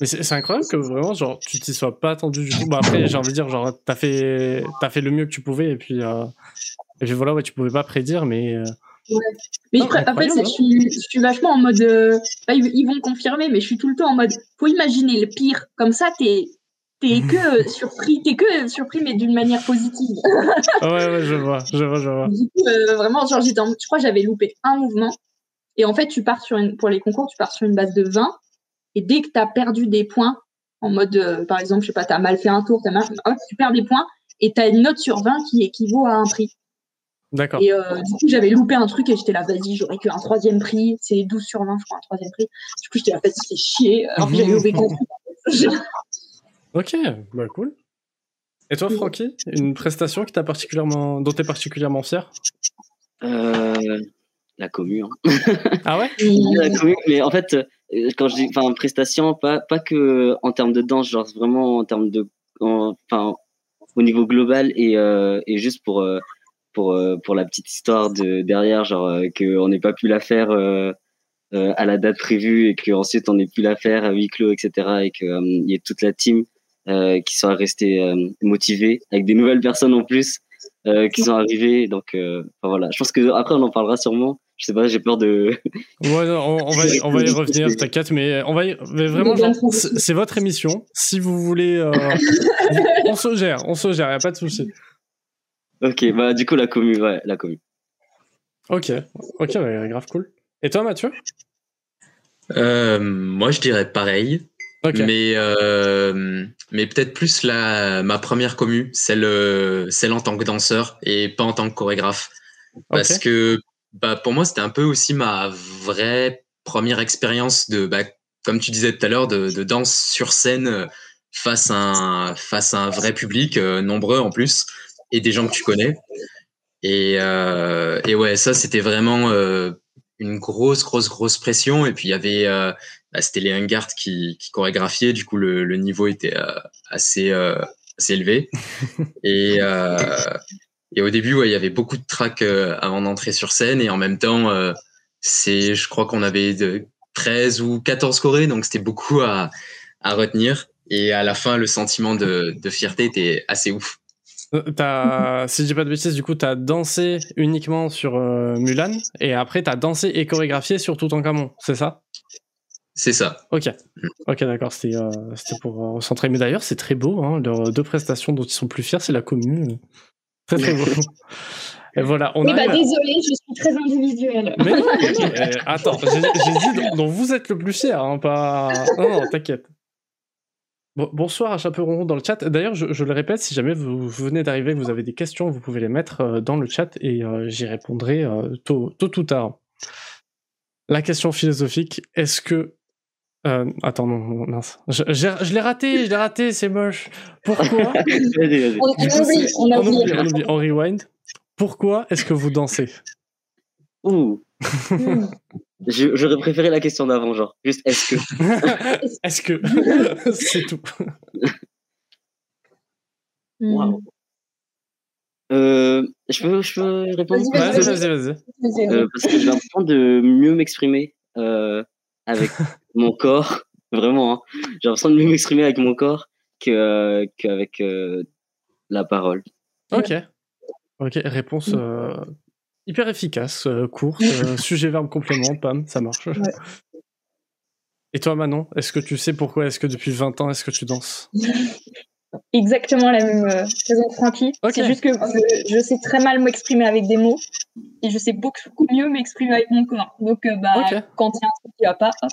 Mais c'est incroyable que vraiment, genre, tu t'y sois pas attendu du tout. Bah après, j'ai envie de dire, genre, t'as fait, t'as fait le mieux que tu pouvais et puis, euh, et puis voilà, ouais, tu pouvais pas prédire, mais euh, Mais je, pr- en fait, incroyable, c'est- hein. je, suis, je suis vachement en mode. euh, bah, ils, vont confirmer, mais je suis tout le temps en mode. Faut imaginer le pire. Comme ça, t'es t'es que surpris, t'es que surpris, mais d'une manière positive. ouais, ouais, je vois, je vois, je vois. Du coup, euh, vraiment, genre, j'étais je crois que j'avais loupé un mouvement. Et en fait, tu pars sur une, pour les concours, tu pars sur une base de 20. Et dès que tu as perdu des points, en mode, euh, par exemple, je sais pas, tu as mal fait un tour, t'as mal, hop, tu perds des points et tu as une note sur 20 qui équivaut à un prix. D'accord. Et euh, du coup, j'avais loupé un truc et j'étais là, vas-y, j'aurais qu'un troisième prix. C'est 12 sur 20, je crois, un troisième prix. Du coup, j'étais là, vas-y, c'est chier. Alors que j'avais loupé qu'un truc. Ok, bah cool. Et toi, Francky, une prestation qui t'a particulièrement, dont t'es particulièrement fier? Euh, la commu. Hein. Ah ouais? La commu, mais en fait, euh, quand je dis enfin prestation, pas, pas que en termes de danse, genre vraiment en termes de. en- Enfin, au niveau global et, euh, et juste pour, euh, pour, pour la petite histoire de derrière, genre qu'on n'ait pas pu la faire euh, euh, à la date prévue et qu'ensuite on n'ait pu la faire à huis clos, etc. Et qu'il y ait toute la team qui soit restée motivée avec des nouvelles personnes en plus qui sont arrivées. Donc voilà, je pense que après on en parlera sûrement. Je sais pas, j'ai peur de. Ouais, non, on, on va, y- on va y revenir, t'inquiète, mais on va y, mais vraiment, c'est votre émission. Si vous voulez, euh, on se gère, on se gère, y a pas de souci. Ok, bah du coup la commu, ouais, la commu. Ok, ok, ouais, grave cool. Et toi, Mathieu? Euh, moi, je dirais pareil, Ok. mais euh, mais peut-être plus la ma première commu, celle celle en tant que danseur et pas en tant que chorégraphe, parce que bah pour moi c'était un peu aussi ma vraie première expérience de bah comme tu disais tout à l'heure de, de danse sur scène euh, face à un face à un vrai public euh, nombreux en plus et des gens que tu connais. Et euh, et ouais ça c'était vraiment euh, une grosse grosse grosse pression. Et puis il y avait bah, c'était les Hungard qui, qui chorégraphiaient du coup le, le niveau était assez assez élevé. Et Et au début, ouais, il y avait beaucoup de tracks avant d'entrer sur scène. Et en même temps, c'est, je crois qu'on avait de 13 ou 14 chorés, donc c'était beaucoup à, à retenir. Et à la fin, le sentiment de, de fierté était assez ouf. Euh, as, si je dis pas de bêtises, du coup, tu as dansé uniquement sur euh, Mulan et après tu as dansé et chorégraphié sur Toutankhamon, c'est ça? C'est ça. Ok, ok, d'accord, c'était euh, pour recentrer. Mais d'ailleurs, c'est très beau, hein, leurs deux prestations dont ils sont plus fiers, c'est la commune. Très très beau. Et voilà, on oui, bah désolé, je suis très individuelle. Mais non, attends, j'ai dit dont vous êtes le plus fier, hein, pas. Non, non, t'inquiète bonsoir à Chaperon dans le chat. D'ailleurs, je, le répète, si jamais vous, venez d'arriver, vous avez des questions, vous pouvez les mettre euh, dans le chat et euh, j'y répondrai euh, tôt, ou tard. La question philosophique, est-ce que... attends, non, mince. Je, l'ai raté, je l'ai raté, c'est moche. Pourquoi on, on, oublie, on rewind. Pourquoi est-ce que vous dansez Ouh. J'aurais préféré la question d'avant, genre, juste est-ce que. est-ce que. C'est tout. Hmm. Waouh. Euh, je, peux, je peux répondre? Vas-y, vas-y, vas-y. Euh, parce que j'ai l'impression de mieux m'exprimer euh, avec mon corps. Vraiment, hein. j'ai l'impression de mieux m'exprimer avec mon corps qu'avec la parole. Ok. Ok, réponse hyper efficace, euh, court, euh, sujet, verbe, complément, pam, ça marche. Et toi, Manon, est-ce que tu sais pourquoi est-ce que depuis 20 ans, est-ce que tu danses? Exactement la même euh, raison que Francky. C'est juste que je, sais très mal m'exprimer avec des mots et je sais beaucoup mieux m'exprimer avec mon corps. Donc, bah, quand il y a un truc qui va pas, hop.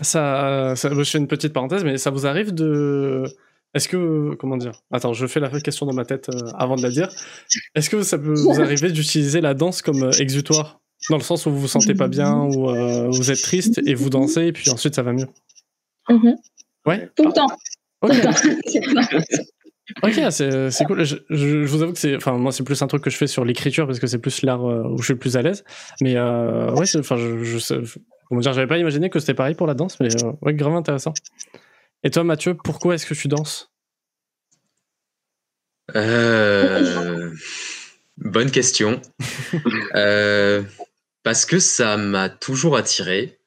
Ça, ça, je fais une petite parenthèse, mais ça vous arrive de est-ce que, comment dire? Attends, je fais la question dans ma tête euh, avant de la dire. Est-ce que ça peut vous arriver d'utiliser la danse comme euh, exutoire? Dans le sens où vous vous sentez pas bien ou euh, vous êtes triste et vous dansez et puis ensuite ça va mieux? Mm-hmm. Ouais? Tout le temps. Ok, c'est cool. Je, vous avoue que c'est, enfin moi c'est plus un truc que je fais sur l'écriture parce que c'est plus l'art où je suis le plus à l'aise. Mais ouais, enfin je, je, comment dire, j'avais pas imaginé que c'était pareil pour la danse, mais ouais, grave intéressant. Et toi, Mathieu, pourquoi est-ce que tu danses? Euh, Bonne question. Euh, parce que ça m'a toujours attiré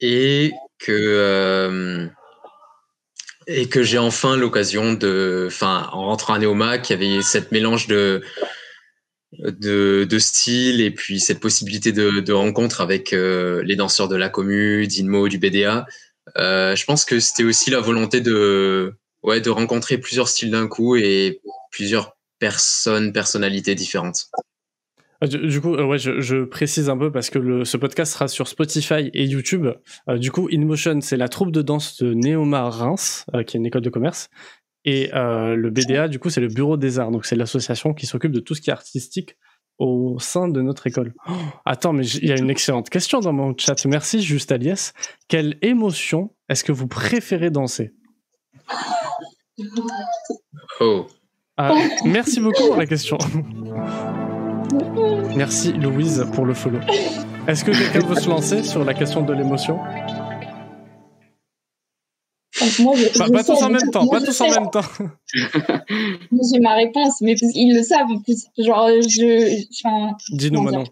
et que euh, et que j'ai enfin l'occasion de, enfin, en rentrant à il y avait cette mélange de de, de et puis cette possibilité de, de rencontre avec les danseurs de la commu, d'Inmo, du BDA euh, je pense que c'était aussi la volonté de, ouais, de rencontrer plusieurs styles d'un coup et plusieurs personnes, personnalités différentes. Ah, du, coup, euh, ouais, je, précise un peu parce que le, ce podcast sera sur Spotify et YouTube. Euh, du coup, InMotion, c'est la troupe de danse de Néomar Reims, qui est une école de commerce. Et le BDA, du coup, c'est le Bureau des Arts. Donc, c'est l'association qui s'occupe de tout ce qui est artistique au sein de notre école. Oh, attends, mais il y a une excellente question dans mon chat. Merci, juste Aliès. Quelle émotion est-ce que vous préférez danser? Oh. Ah, merci beaucoup pour la question. Merci Louise pour le follow. Est-ce que quelqu'un veut se lancer sur la question de l'émotion? Pas, tous en même temps, pas tous en même temps. J'ai ma réponse, mais ils le savent. Genre, je. Dis-nous maintenant.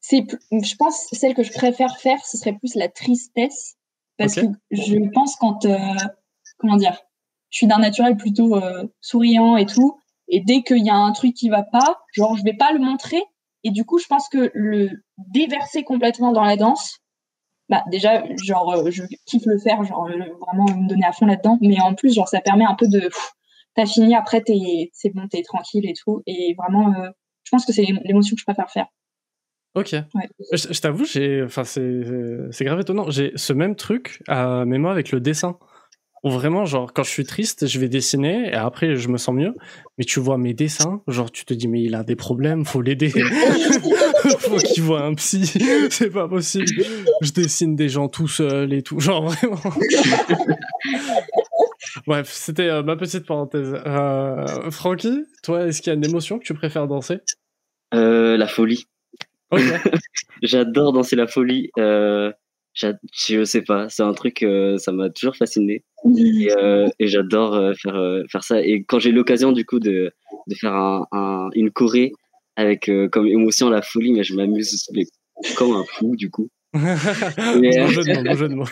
C'est, je pense, celle que je préfère faire, ce serait plus la tristesse, parce que je pense quand, euh, comment dire, je suis d'un naturel plutôt euh, souriant et tout, et dès qu'il y a un truc qui va pas, genre, je vais pas le montrer, et du coup, je pense que le déverser complètement dans la danse, bah déjà genre euh, je kiffe le faire genre euh, vraiment me donner à fond là-dedans mais en plus genre ça permet un peu de t'as fini après t'es c'est bon t'es tranquille et tout et vraiment euh, je pense que c'est l'émotion que je préfère faire Ok. Je, t'avoue, j'ai, enfin, c'est, c'est grave étonnant. J'ai ce même truc, à, mais moi avec le dessin. Ou vraiment, genre, quand je suis triste, je vais dessiner et après, je me sens mieux. Mais tu vois mes dessins, genre, tu te dis, mais il a des problèmes, faut l'aider. faut qu'il voit un psy. C'est pas possible. Je dessine des gens tout seul et tout. Genre, vraiment. Bref, c'était euh, ma petite parenthèse. Euh, Francky, toi, est-ce qu'il y a une émotion que tu préfères danser? Euh, La folie. J'adore danser la folie. Euh, je sais pas, c'est un truc, euh, ça m'a toujours fasciné. Et, euh, et j'adore euh, faire, faire ça. Et quand j'ai l'occasion, du coup, de, de faire un, un, une choré avec comme émotion la folie, mais je m'amuse comme un fou, du coup. mais, jeu de mots, bon jeu de mots.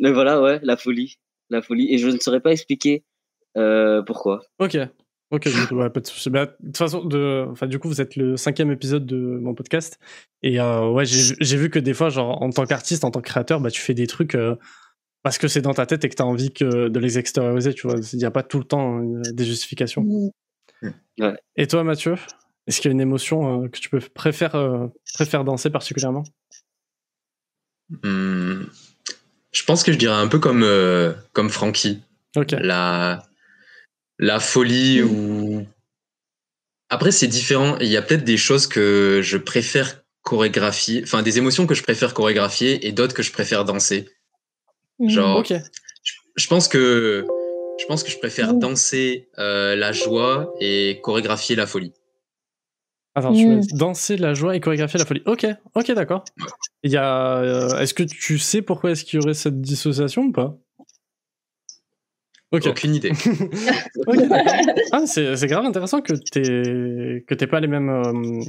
mais voilà, ouais, la folie. La folie. Et je ne saurais pas expliquer pourquoi. Ok. Ok, ouais, pas de souci. Bah, de toute façon, de, enfin, du coup, vous êtes le cinquième épisode de mon podcast. Et euh, ouais, j'ai vu que des fois, genre, en tant qu'artiste, en tant que créateur, bah, tu fais des trucs euh, parce que c'est dans ta tête et que tu as envie que de les extérioriser, tu vois. Il n'y a pas tout le temps euh, des justifications. Mmh. Ouais. Et toi, Mathieu, est-ce qu'il y a une émotion euh, que tu peux préfères, euh, préfères danser particulièrement? Mmh. Je pense que je dirais un peu comme, euh, comme Frankie. Ok. La la folie ou après c'est différent. Il y a peut-être des choses que je préfère chorégraphier enfin des émotions que je préfère chorégraphier et d'autres que je préfère danser. Genre Ok. je, je pense que je pense que je préfère danser euh, la joie et chorégraphier la folie. Attends, tu veux danser la joie et chorégraphier la folie. Ok, ok, d'accord. Il y a, euh, est-ce que tu sais pourquoi est-ce qu'il y aurait cette dissociation ou pas? Ok. aucune idée ah, c'est c'est grave intéressant que t'aies que pas les mêmes euh,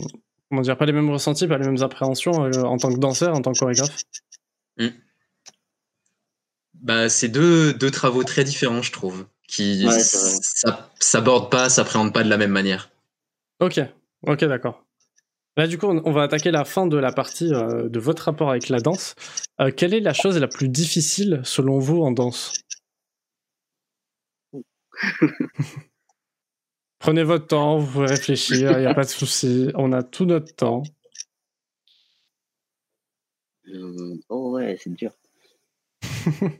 comment dire pas les mêmes ressentis, pas les mêmes appréhensions euh, en tant que danseur, en tant que chorégraphe. bah c'est deux deux travaux très différents je trouve qui Ouais, s'abordent pas s'appréhendent pas de la même manière Ok, ok, d'accord. Là, du coup, on va attaquer la fin de la partie euh, de votre rapport avec la danse. Euh, quelle est la chose la plus difficile selon vous en danse? Prenez votre temps, vous pouvez réfléchir, il n'y a pas de souci. On a tout notre temps. Euh, oh ouais, c'est dur.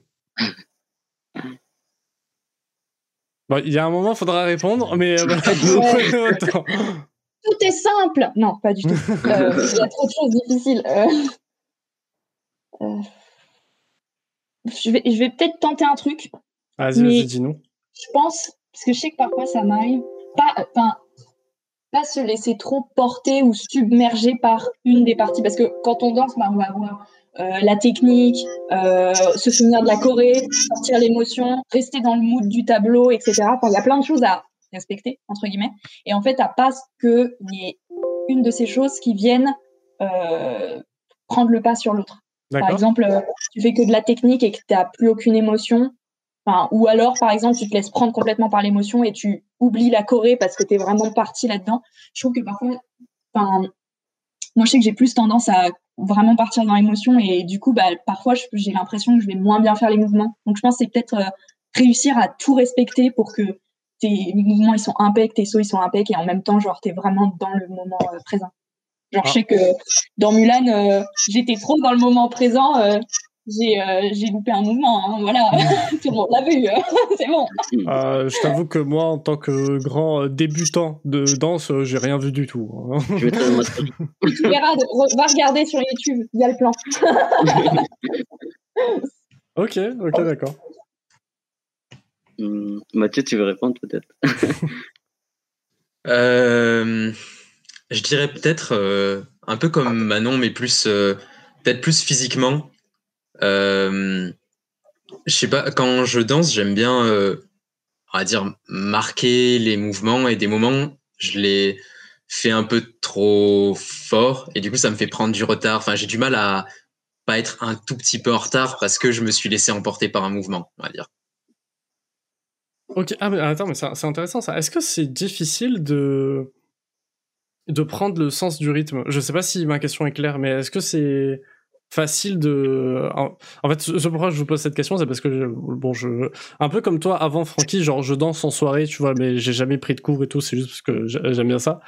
Bon, il y a un moment, il faudra répondre, mais euh, voilà, vous prenez votre temps. Tout est simple. Non, pas du tout. Euh, Il y a trop de choses difficiles. Euh, euh, Je vais, je vais peut-être tenter un truc. Vas-y, Mais- vas-y, dis-nous. Je pense, parce que je sais que parfois ça m'arrive, pas, enfin, pas se laisser trop porter ou submerger par une des parties. Parce que quand on danse, bah, on va avoir euh, la technique, euh, se souvenir de la choré, sortir l'émotion, rester dans le mood du tableau, etc. Enfin, il y a plein de choses à respecter, entre guillemets. Et en fait, t'as pas que les, une de ces choses qui viennent euh, prendre le pas sur l'autre. Par exemple, euh, tu fais que de la technique et que tu n'as plus aucune émotion. Enfin, ou alors, par exemple, tu te laisses prendre complètement par l'émotion et tu oublies la choré parce que tu es vraiment parti là-dedans. Je trouve que parfois, enfin, moi, je sais que j'ai plus tendance à vraiment partir dans l'émotion et du coup, bah, parfois, j'ai l'impression que je vais moins bien faire les mouvements. Donc, je pense que c'est peut-être euh, réussir à tout respecter pour que tes mouvements, ils sont impec, tes sauts, ils sont impec et en même temps, genre, tu es vraiment dans le moment euh, présent. Genre, Ah. je sais que dans Mulan, euh, j'étais trop dans le moment présent. euh, j'ai euh, j'ai loupé un mouvement. hein, voilà, tout le monde l'a vu. euh, c'est bon. Euh, je t'avoue que moi, en tant que grand euh, débutant de danse, euh, j'ai rien vu du tout. hein. Je. Tu verras, de- re- va regarder sur YouTube. Il y a le plan. ok, ok, d'accord. Hum, Mathieu, tu veux répondre peut-être? Euh, je dirais peut-être euh, un peu comme Manon, mais plus euh, peut-être plus physiquement. Euh, je sais pas, quand je danse, j'aime bien, euh, on va dire, marquer les mouvements et des moments, je les fais un peu trop fort et du coup, ça me fait prendre du retard. Enfin, j'ai du mal à pas être un tout petit peu en retard parce que je me suis laissé emporter par un mouvement, on va dire. Ok, ah, mais attends, mais c'est intéressant ça. Est-ce que c'est difficile de de prendre le sens du rythme? Je sais pas si ma question est claire, mais est-ce que c'est facile de en, fait ce pourquoi je vous pose cette question c'est parce que je- bon je un peu comme toi avant Francky genre je danse en soirée tu vois mais j'ai jamais pris de cours et tout c'est juste parce que j'a- j'aime bien ça.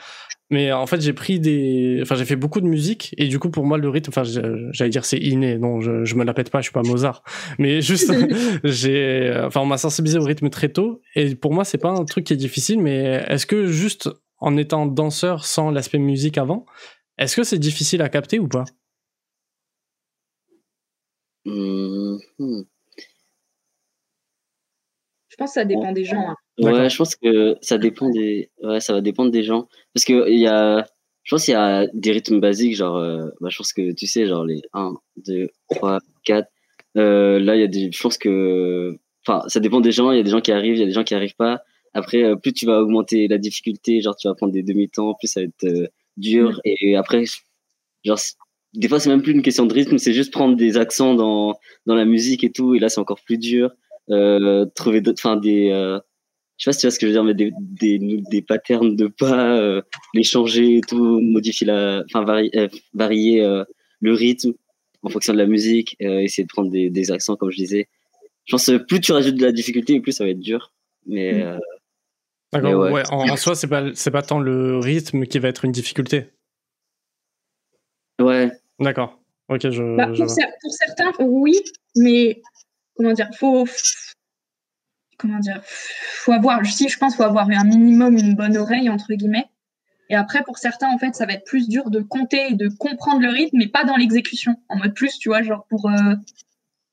Mais en fait j'ai pris des enfin j'ai fait beaucoup de musique et du coup pour moi le rythme enfin j'allais dire c'est inné. Non je, je me la pète pas je suis pas Mozart. Mais juste j'ai enfin on m'a sensibilisé au rythme très tôt et pour moi c'est pas un truc qui est difficile mais est-ce que juste en étant danseur sans l'aspect musique avant est-ce que c'est difficile à capter ou pas? Hum. Je pense que ça dépend des gens. hein. Ouais, je pense que ça dépend des. Ouais, ça va dépendre des gens. Parce que il y a. je pense qu'il y a des rythmes basiques, genre, euh, bah, je pense que tu sais, genre les 1, 2, 3, 4. Euh, là, il y a des, je pense que, enfin, ça dépend des gens. Il y a des gens qui arrivent, il y a des gens qui arrivent pas. Après, euh, plus tu vas augmenter la difficulté, genre, tu vas prendre des demi-temps, plus ça va être euh, dur. Et après, genre, des fois, c'est même plus une question de rythme, c'est juste prendre des accents dans, dans la musique et tout. Et là, c'est encore plus dur. Euh, trouver d'autres, enfin, des, euh, je sais pas si tu vois ce que je veux dire, mais des, des, des patterns de pas, euh, les changer et tout, modifier la, enfin, varier, euh, varier euh, le rythme en fonction de la musique, euh, essayer de prendre des, des accents, comme je disais. Je pense que plus tu rajoutes de la difficulté, plus ça va être dur. Mais, Mm. euh, D'accord. Mais ouais. Ouais, en, en soi, c'est pas, c'est pas tant le rythme qui va être une difficulté. Ouais, D'accord. Ok, je. Bah, je pour, vois. cer- pour certains, oui, mais comment dire, faut comment dire, faut avoir, si je pense, faut avoir un minimum une bonne oreille entre guillemets. Et après, pour certains, en fait, ça va être plus dur de compter et de comprendre le rythme, mais pas dans l'exécution. En mode plus, tu vois, genre pour euh,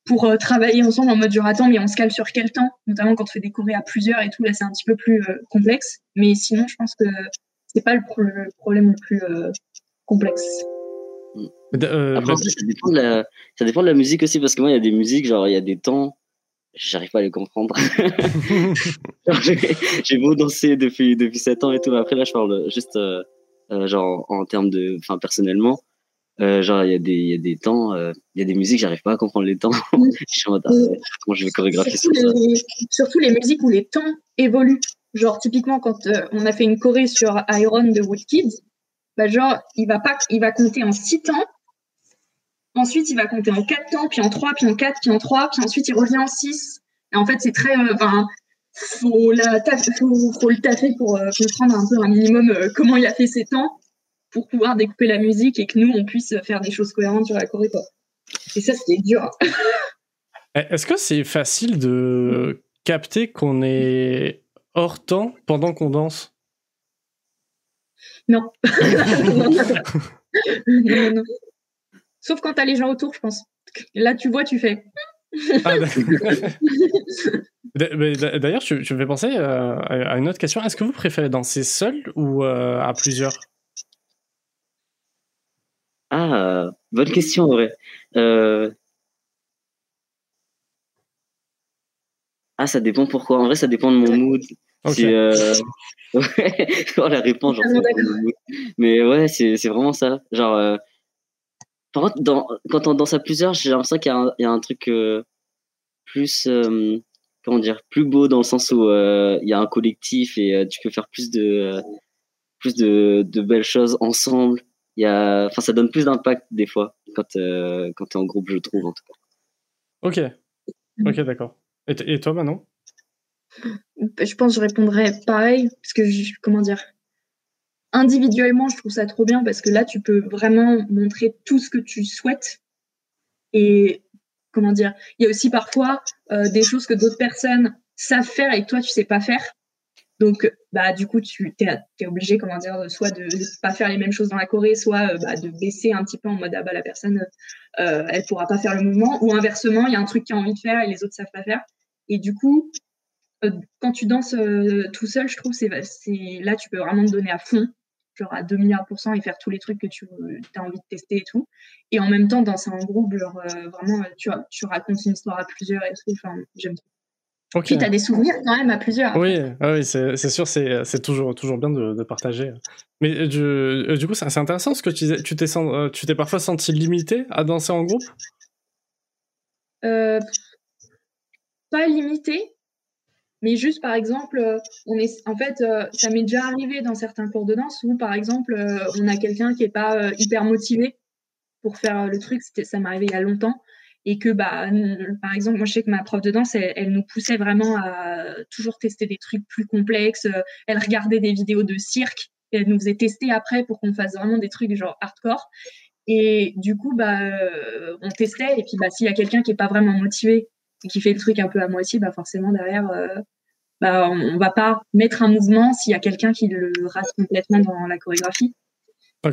pour euh, travailler ensemble en mode genre attends, mais on se cale sur quel temps, notamment quand on fait des chorés à plusieurs et tout. Là, c'est un petit peu plus euh, complexe. Mais sinon, je pense que c'est pas le, pro- le problème le plus euh, complexe. Euh, Après, bah, ça dépend, de la, ça dépend de la musique aussi, parce que moi, il y a des musiques, genre, il y a des temps, j'arrive pas à les comprendre. J'ai beau danser depuis, depuis 7 ans et tout, mais après, là, je parle juste, euh, euh, genre, en, termes de, enfin, personnellement, euh, genre, il y a des, il y a des temps, euh, il y a des musiques, j'arrive pas à comment les temps. Je suis en mode, ah, comment je vais chorégraphier sur surtout, ça? les, surtout les musiques où les temps évoluent. Genre, typiquement, quand euh, on a fait une choré sur Iron de Woodkids, bah, genre, il va, pas, il va compter en 6 temps. Ensuite, il va compter en 4 temps, puis en 3, puis en 4, puis en 3, puis ensuite, il revient en 6. Et en fait, c'est très. euh, Enfin, faut, la taf- faut, faut le taffer pour euh, comprendre un peu un minimum euh, comment il a fait ses temps pour pouvoir découper la musique et que nous, on puisse faire des choses cohérentes sur la choré. Et ça, c'était dur. Eh, Est-ce que c'est facile de capter qu'on est hors temps pendant qu'on danse? Non. non, non, non. Non, non. Sauf quand t'as les gens autour, je pense. Là, tu vois, tu fais. Ah, D'ailleurs, tu, tu me fais penser euh, à une autre question. Est-ce que vous préférez danser seul ou euh, à plusieurs? Ah, bonne question, en vrai. Euh... Ah, ça dépend pourquoi. En vrai, ça dépend de mon mood. Ok. Si, euh... ouais, oh, la réponse, genre, Ah. Mais ouais, c'est c'est vraiment ça. Genre, euh, par contre, dans, quand on danse à plusieurs, j'ai l'impression qu'il y, a un- il y a un truc euh, plus, euh, comment dire, plus beau dans le sens où euh, il y a un collectif et euh, tu peux faire plus de, euh, plus de, de belles choses ensemble. Il y a, enfin, ça donne plus d'impact des fois quand, euh, quand t'es en groupe, je trouve en tout cas. Ok. Ok, d'accord. Et, toi, Manon? Je pense que je répondrais pareil, parce que, je- comment dire, individuellement, je trouve ça trop bien, parce que là, tu peux vraiment montrer tout ce que tu souhaites. Et, comment dire, il y a aussi parfois euh, des choses que d'autres personnes savent faire et que toi, tu sais pas faire. Donc, bah, du coup, tu es, obligé, comment dire, soit de ne pas faire les mêmes choses dans la Corée, soit euh, bah, de baisser un petit peu en mode, ah bah, la personne, euh, elle pourra pas faire le mouvement. Ou inversement, il y a un truc qui a envie de faire et les autres savent pas faire. Et du coup, quand tu danses euh, tout seul, je trouve, c'est, là, tu peux vraiment te donner à fond, genre à 2 milliards pour cent et faire tous les trucs que tu as envie de tester et tout. Et en même temps, danser en groupe, genre, euh, vraiment, tu, tu racontes une histoire à plusieurs et tout. Enfin, j'aime trop. Puis tu as des souvenirs quand même à plusieurs. Oui, ah oui c'est sûr, c'est toujours, toujours bien de, de partager. Mais euh, du, euh, du coup, c'est intéressant ce que tu disais. Tu t'es sen- euh, tu t'es parfois senti limité à danser en groupe? Euh, pas limité, mais juste par exemple, euh, on est, en fait, euh, ça m'est déjà arrivé dans certains cours de danse où par exemple, euh, on a quelqu'un qui est pas hyper motivé pour faire le truc. Ça m'est arrivé il y a longtemps et que bah, par exemple, moi je sais que ma prof de danse, elle, elle nous poussait vraiment à toujours tester des trucs plus complexes. Elle regardait des vidéos de cirque et elle nous faisait tester après pour qu'on fasse vraiment des trucs genre hardcore. Et du coup, bah, on testait. Et puis, bah, s'il y a quelqu'un qui est pas vraiment motivé qui fait le truc un peu à moitié, bah, forcément, derrière, euh, bah, on, on va pas mettre un mouvement s'il y a quelqu'un qui le rate complètement dans la chorégraphie.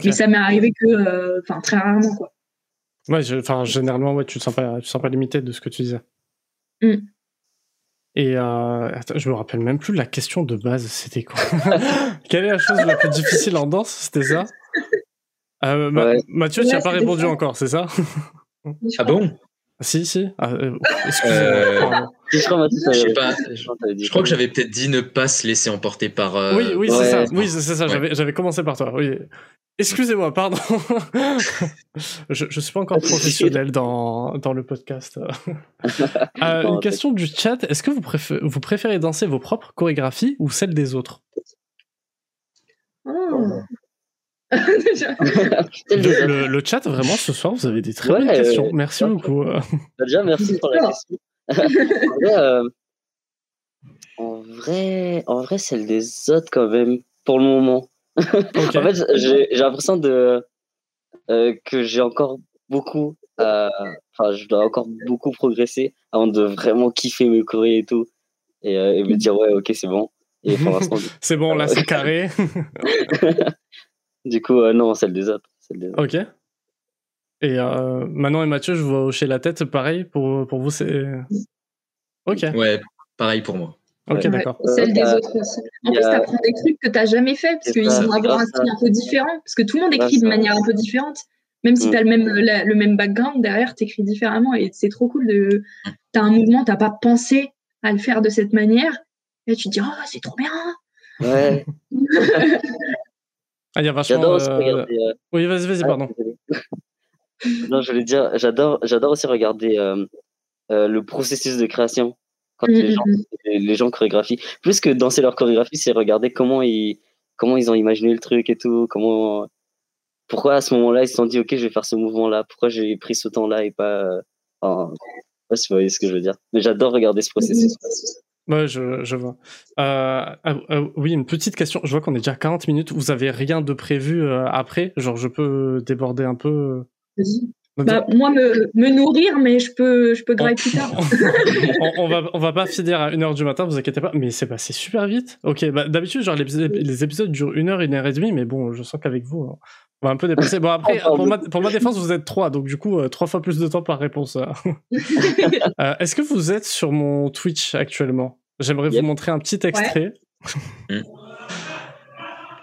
Mais ça m'est arrivé que, euh, enfin, très rarement, quoi. Ouais, je- enfin, généralement, ouais, tu te sens pas, tu te sens pas limité de ce que tu disais. Mm. Et euh, attends, je me rappelle même plus la question de base, c'était quoi? Quelle est la chose la plus difficile en danse? C'était ça? Euh, Ouais. Mathieu, tu Ouais, n'as pas répondu ça. encore, c'est ça? Ah bon? Si, si. Ah, euh, Excusez-moi. Euh, pardon. Je crois, que j'avais peut-être dit ne pas se laisser emporter par. euh, oui, oui, c'est ouais. ça. Oui, c'est ça. Ouais. J'avais, j'avais commencé par toi. Oui. Excusez-moi, pardon. je, je suis pas encore professionnel dans, dans le podcast. Euh, une question du chat. Est-ce que vous, préfé- vous préférez danser vos propres chorégraphies ou celles des autres? Oh. Le, autres. le- le chat, vraiment, ce soir, vous avez des très Ouais, bonnes questions. euh, Merci ouais. beaucoup. Bah, Déjà, merci pour la question. en, vrai, euh, en vrai, en vrai, celle des autres quand même, pour le moment. En fait, j'ai j'ai l'impression de euh, que j'ai encore beaucoup, à- enfin, je dois encore beaucoup progresser avant de vraiment kiffer mes chorés et tout, et, euh, et me dire ouais, ok, c'est bon. Et pour l'instant, C'est bon, là, c'est carré. Du coup, euh, non, celle des autres, celle des autres. ok. Et euh, Manon et Mathieu, je vous vois hocher la tête. Pareil, pour, pour vous, c'est. Ok. Ouais, pareil pour moi. Ok, Ouais, d'accord. et celle des Euh, autres aussi. En plus, a- tu apprends des trucs que tu n'as jamais fait, parce qu'ils vont avoir un style un peu différent, parce que tout le monde écrit de manière un peu différente. Même si Mm. tu as le même, la- le même background, derrière, tu écris différemment, et c'est trop cool de... Tu as un mouvement, tu pas pensé à le faire de cette manière, et tu te dis, oh, c'est trop bien Ouais, Ah, il y a vachement. j'adore aussi euh, regarder. euh, Oui, vas-y, vas-y, ah, pardon. non, je voulais dire, j'adore, j'adore aussi regarder euh, euh, le processus de création quand Mm, les mm, gens, mm. les, les gens chorégraphient. Plus que danser leur chorégraphie, c'est regarder comment ils, comment ils ont imaginé le truc et tout, comment, pourquoi à ce moment-là ils se sont dit, ok, je vais faire ce mouvement-là, pourquoi j'ai pris ce temps-là et pas, euh, enfin, je sais pas si vous voyez ce que je veux dire. Mais j'adore regarder ce processus. Ouais, je, je vois. Euh, ah, ah, oui, une petite question. Je vois qu'on est déjà à 40 minutes. Vous avez rien de prévu euh, après? Genre, je peux déborder un peu. Bah, moi, me, me nourrir, mais je peux, je peux grailler plus tard. on, on va, on va pas finir à 1h du matin, vous inquiétez pas, mais c'est passé super vite. Ok, bah, d'habitude, genre, les, les épisodes durent 1 heure, 1 heure et demie, mais bon, je sens qu'avec vous, on va un peu dépasser. Bon, après, pour ma, beaucoup. pour ma défense, vous êtes 3, donc du coup, euh, 3 fois plus de temps par réponse. euh. Euh, Est-ce que vous êtes sur mon Twitch actuellement? J'aimerais Yep. vous montrer un petit extrait.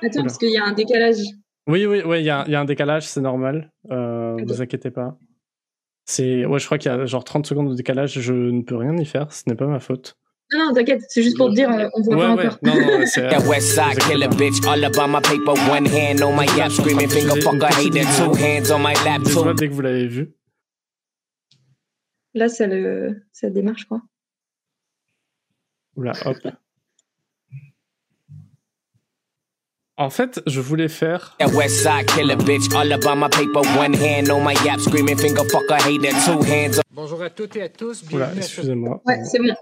Attends, parce qu'il y a un décalage. Oui, oui, oui, il y a, il y a un décalage, c'est normal. Euh, Ok. Vous inquiétez pas. C'est, ouais, je crois qu'il y a genre 30 secondes de décalage. Je ne peux rien y faire. Ce n'est pas ma faute. Non, non, t'inquiète, c'est juste pour te dire, on voit Ouais, pas ouais. encore. Non, non, c'est. That west side killer bitch, all about my paper, one hand on my yap, screaming finger fucker, hater, two hands on my lap, Je vois two dès que vous l'avez vu. Là, ça, le... ça démarre, je crois. Oula, hop. En fait, je voulais faire. That west side killer bitch, all about my paper, one hand on my yap, screaming finger fucker, hater, two hands Bonjour à toutes et à tous, Oula, bienvenue à ce excusez-moi. Ouais, c'est bon.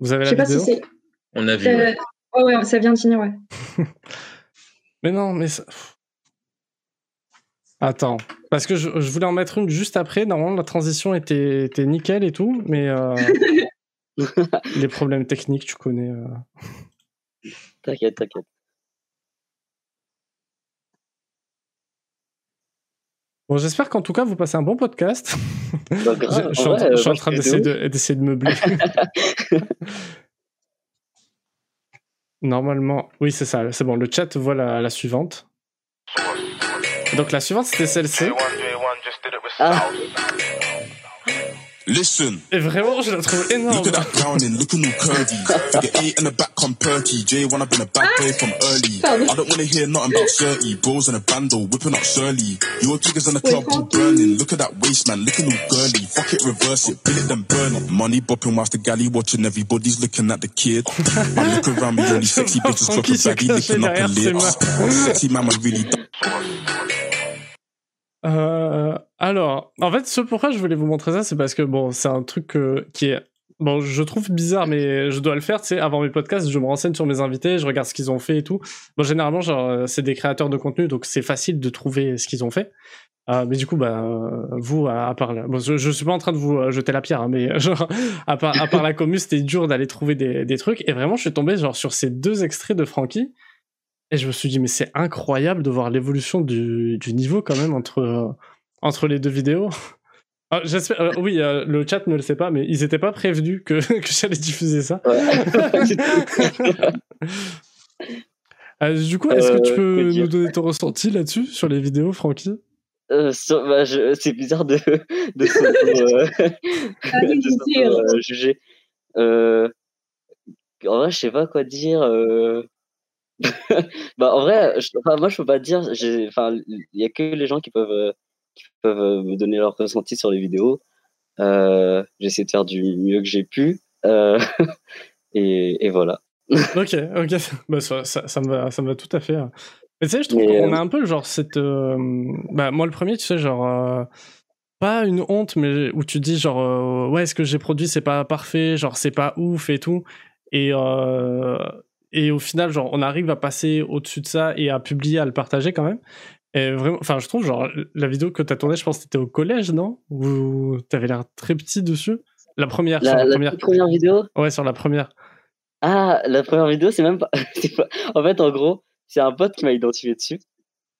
Vous avez Je la sais pas si vidéo? C'est. On a vu. Euh, ouais. Ouais, ouais, ça vient de finir, ouais. Mais non, mais. ça- Attends. Parce que je, je voulais en mettre une juste après. Normalement, la transition était, était nickel et tout, mais. euh, les problèmes techniques, tu connais. euh. T'inquiète, t'inquiète. Bon, j'espère qu'en tout cas, vous passez un bon podcast. Bah, grave, je, je suis en en, vrai, je suis en train d'essayer de de, d'essayer de meubler. Normalement, oui, c'est ça, c'est bon. Le chat voit la, la suivante. Donc la suivante, c'était celle-ci. Ah, Listen, Et vraiment, je la trouve énorme. look at that browning, looking all curdy. Figure eight in the back, come perky. J1, I've been a bad boy from early. I don't wanna hear nothing about 30. Bros in a bando, whipping up Shirley. Your chickens in the club all burning. Look at that waist, man, looking all girly. Fuck it, reverse it, bill it, then burn it. Money bopping whilst the galley watching, everybody's looking at the kid. I look around me, only sexy bitches clock Francky a se baggy, licking up her derrière lips. Sexy man, I really Euh, alors, en fait, ce pourquoi je voulais vous montrer ça, c'est parce que bon, c'est un truc euh, qui est bon, je trouve bizarre, mais je dois le faire. Tu sais, avant mes podcasts, je me renseigne sur mes invités, je regarde ce qu'ils ont fait et tout. Bon, généralement, genre, euh, c'est des créateurs de contenu, donc c'est facile de trouver ce qu'ils ont fait. Euh, mais du coup, bah, euh, vous, à, part, la- bon, je, suis pas en train de vous jeter la pierre, hein, mais genre, à part, à part la commu, c'était dur d'aller trouver des, des trucs. Et vraiment, je suis tombé genre sur ces deux extraits de Frankie. Et je me suis dit, mais c'est incroyable de voir l'évolution du, du niveau quand même entre, euh, entre les deux vidéos. Ah, J'espère, euh, oui, euh, le chat ne le sait pas, mais ils étaient pas prévenus que, que j'allais diffuser ça. Euh, du coup, est-ce que tu peux nous donner ton ressenti là-dessus, sur les vidéos, Francky? Euh, bah, c'est bizarre de, de, de, juger. en vrai, je sais pas quoi dire. bah, en vrai, moi, je peux pas dire. Enfin, il y a que les gens qui peuvent, qui peuvent me donner leur ressenti sur les vidéos. J'essaie de faire du mieux que j'ai pu. et, et, voilà. ok, ok. Bah, ça, ça, ça, me va, ça me va tout à fait. Hein. Mais tu sais, je trouve qu'on a euh, un peu genre cette. Euh, bah, moi, le premier, tu sais, genre. Euh, pas une honte, mais où tu dis genre. ouais, ce que j'ai produit, c'est pas parfait, genre, c'est pas ouf et tout. Et. Et au final, genre, on arrive à passer au-dessus de ça et à publier, à le partager quand même. Et vraiment, enfin, je trouve, genre, la vidéo que t'as tournée, je pense que t'étais au collège, non? Où t'avais l'air très petit dessus? La première, la, sur la, première. première vidéo? Ouais, sur la première. Ah, la première vidéo, c'est même pas... En fait, en gros, c'est un pote qui m'a identifié dessus.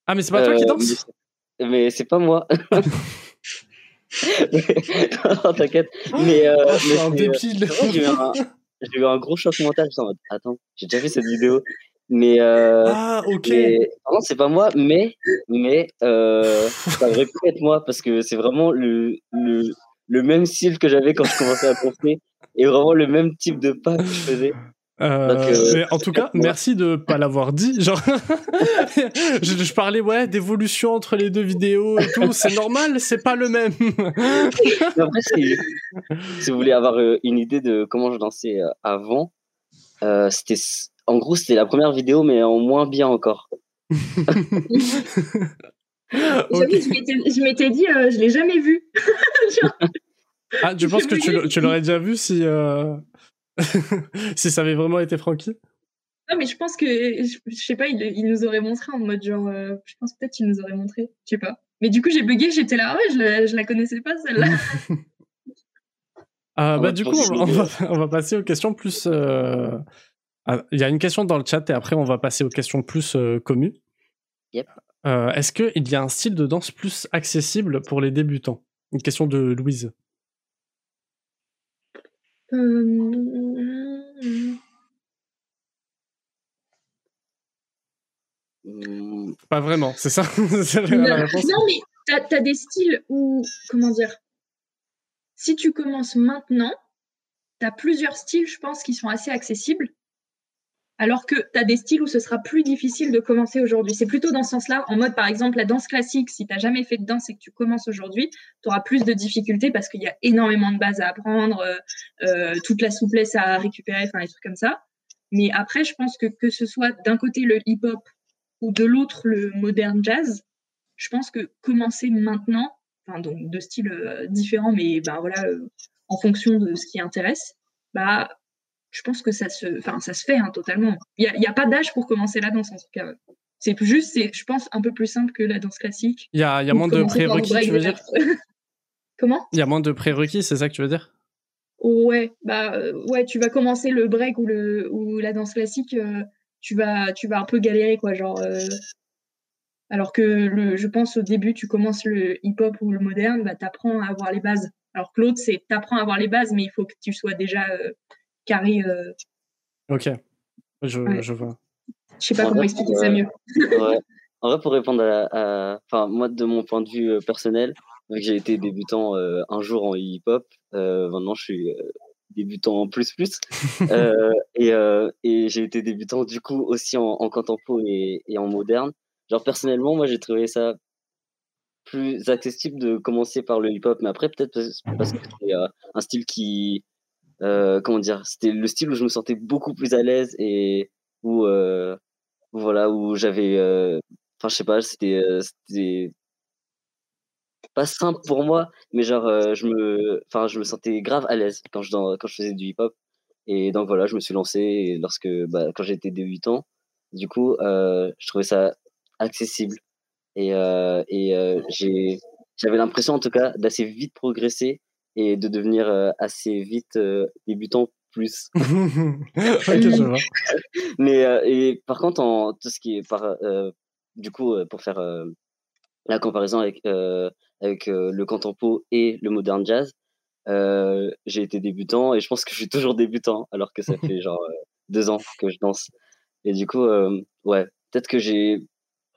Ah, mais c'est pas toi qui euh, danse? Mais, c'est pas moi. non, t'inquiète. Mais, euh, oh, mais un débile. J'ai eu un gros choc mental. Attends, j'ai déjà vu cette vidéo. Mais, euh, ah, ok. non, c'est pas moi, mais, mais euh, ça aurait pu être moi parce que c'est vraiment le, le, le même style que j'avais quand je commençais à danser et vraiment le même type de pas que je faisais. Euh, euh, en tout cas, merci de pas l'avoir dit. Genre, je, parlais ouais d'évolution entre les deux vidéos et tout. C'est normal, c'est pas le même. Après, si, vous voulez avoir euh, une idée de comment je dansais avant, c'était en gros c'était la première vidéo, mais en moins bien encore. Je m'étais dit, je l'ai jamais vu. ah, tu penses que tu, tu l'aurais déjà vu si si ça avait vraiment été Francky Non, mais je pense que, je, sais pas, il, nous aurait montré en mode genre, euh, je pense peut-être qu'il nous aurait montré, je sais pas. Mais du coup, j'ai bugué, j'étais là, ouais, je la, je la connaissais pas celle-là. ah, bah, du coup, on va, on va, passer aux questions plus. Euh, ah, il y a une question dans le chat et après, on va passer aux questions plus euh, communes. Yep. Est-ce qu'il y a un style de danse plus accessible pour les débutants? Une question de Louise. Pas vraiment, c'est ça Non, mais tu as, des styles où, comment dire, si tu commences maintenant, tu as plusieurs styles, je pense, qui sont assez accessibles. Alors que tu as des styles où ce sera plus difficile de commencer aujourd'hui. C'est plutôt dans ce sens-là, en mode par exemple la danse classique, si tu n'as jamais fait de danse et que tu commences aujourd'hui, tu auras plus de difficultés parce qu'il y a énormément de bases à apprendre, euh, euh, toute la souplesse à récupérer, enfin des trucs comme ça. Mais après, je pense que que ce soit d'un côté le hip-hop ou de l'autre le modern jazz, je pense que commencer maintenant, enfin donc de styles euh, différents, mais bah voilà, en fonction de ce qui intéresse, bah je pense que ça se, enfin, ça se fait hein, totalement. Il n'y a, a, pas d'âge pour commencer la danse en tout cas. C'est juste, c'est, je pense, un peu plus simple que la danse classique. Il y a, y a moins de prérequis, tu veux dire? Comment? Il y a moins de prérequis, c'est ça que tu veux dire? Ouais, bah ouais, tu vas commencer le break ou le ou la danse classique, euh, tu vas tu vas un peu galérer quoi, genre. Euh, alors que le, je pense au début, tu commences le hip-hop ou le moderne, bah t'apprends à avoir les bases. Alors que l'autre, c'est t'apprends à avoir les bases, mais il faut que tu sois déjà euh, carré. Euh, ok, je, je vois. Je sais pas comment expliquer ça mieux. En vrai, pour répondre à, enfin, moi, de mon point de vue euh, personnel, j'ai été débutant euh, un jour en hip-hop, maintenant je suis débutant en plus plus, et, et j'ai été débutant du coup aussi en, en contempo et, et, en moderne. Genre personnellement, moi j'ai trouvé ça plus accessible de commencer par le hip-hop, mais après peut-être parce que c'est un style qui euh, comment dire, c'était le style où je me sentais beaucoup plus à l'aise et où, euh, voilà, où j'avais, euh, enfin, je sais pas, c'était, c'était pas simple pour moi, mais genre, je me, enfin, je me sentais grave à l'aise quand je, quand je faisais du hip-hop. Et donc voilà, je me suis lancé lorsque, bah, quand j'étais débutant, du coup, je trouvais ça accessible. Et, et j'ai, j'avais l'impression en tout cas d'assez vite progresser et de devenir euh, assez vite euh, débutant plus. Mais euh, et par contre, en tout ce qui est par, du coup, pour faire la comparaison avec, avec le contempo et le modern jazz, j'ai été débutant et je pense que je suis toujours débutant alors que ça fait genre deux ans que je danse. Et du coup, ouais, peut-être que j'ai,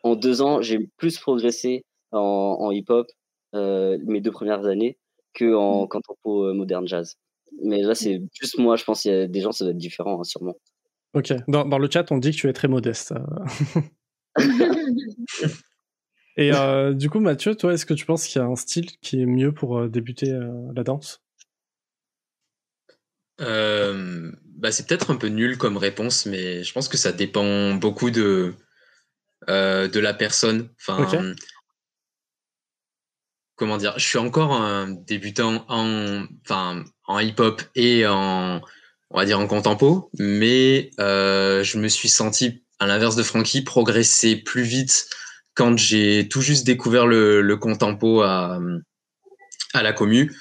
en deux ans, j'ai plus progressé en, hip-hop mes deux premières années que en contempo moderne jazz. Mais là, c'est juste moi, je pense qu'il y a des gens, ça doit être différent, hein, sûrement. Ok, dans, dans, le chat, on dit que tu es très modeste. Et euh, du coup, Mathieu, toi, est-ce que tu penses qu'il y a un style qui est mieux pour euh, débuter euh, la danse? Bah, C'est peut-être un peu nul comme réponse, mais je pense que ça dépend beaucoup de, de la personne. Enfin, comment dire Je suis encore un débutant en, enfin, en hip-hop et en, on va dire, en contempo, mais je me suis senti, à l'inverse de Frankie, progresser plus vite quand j'ai tout juste découvert le, le contempo à, à la commu,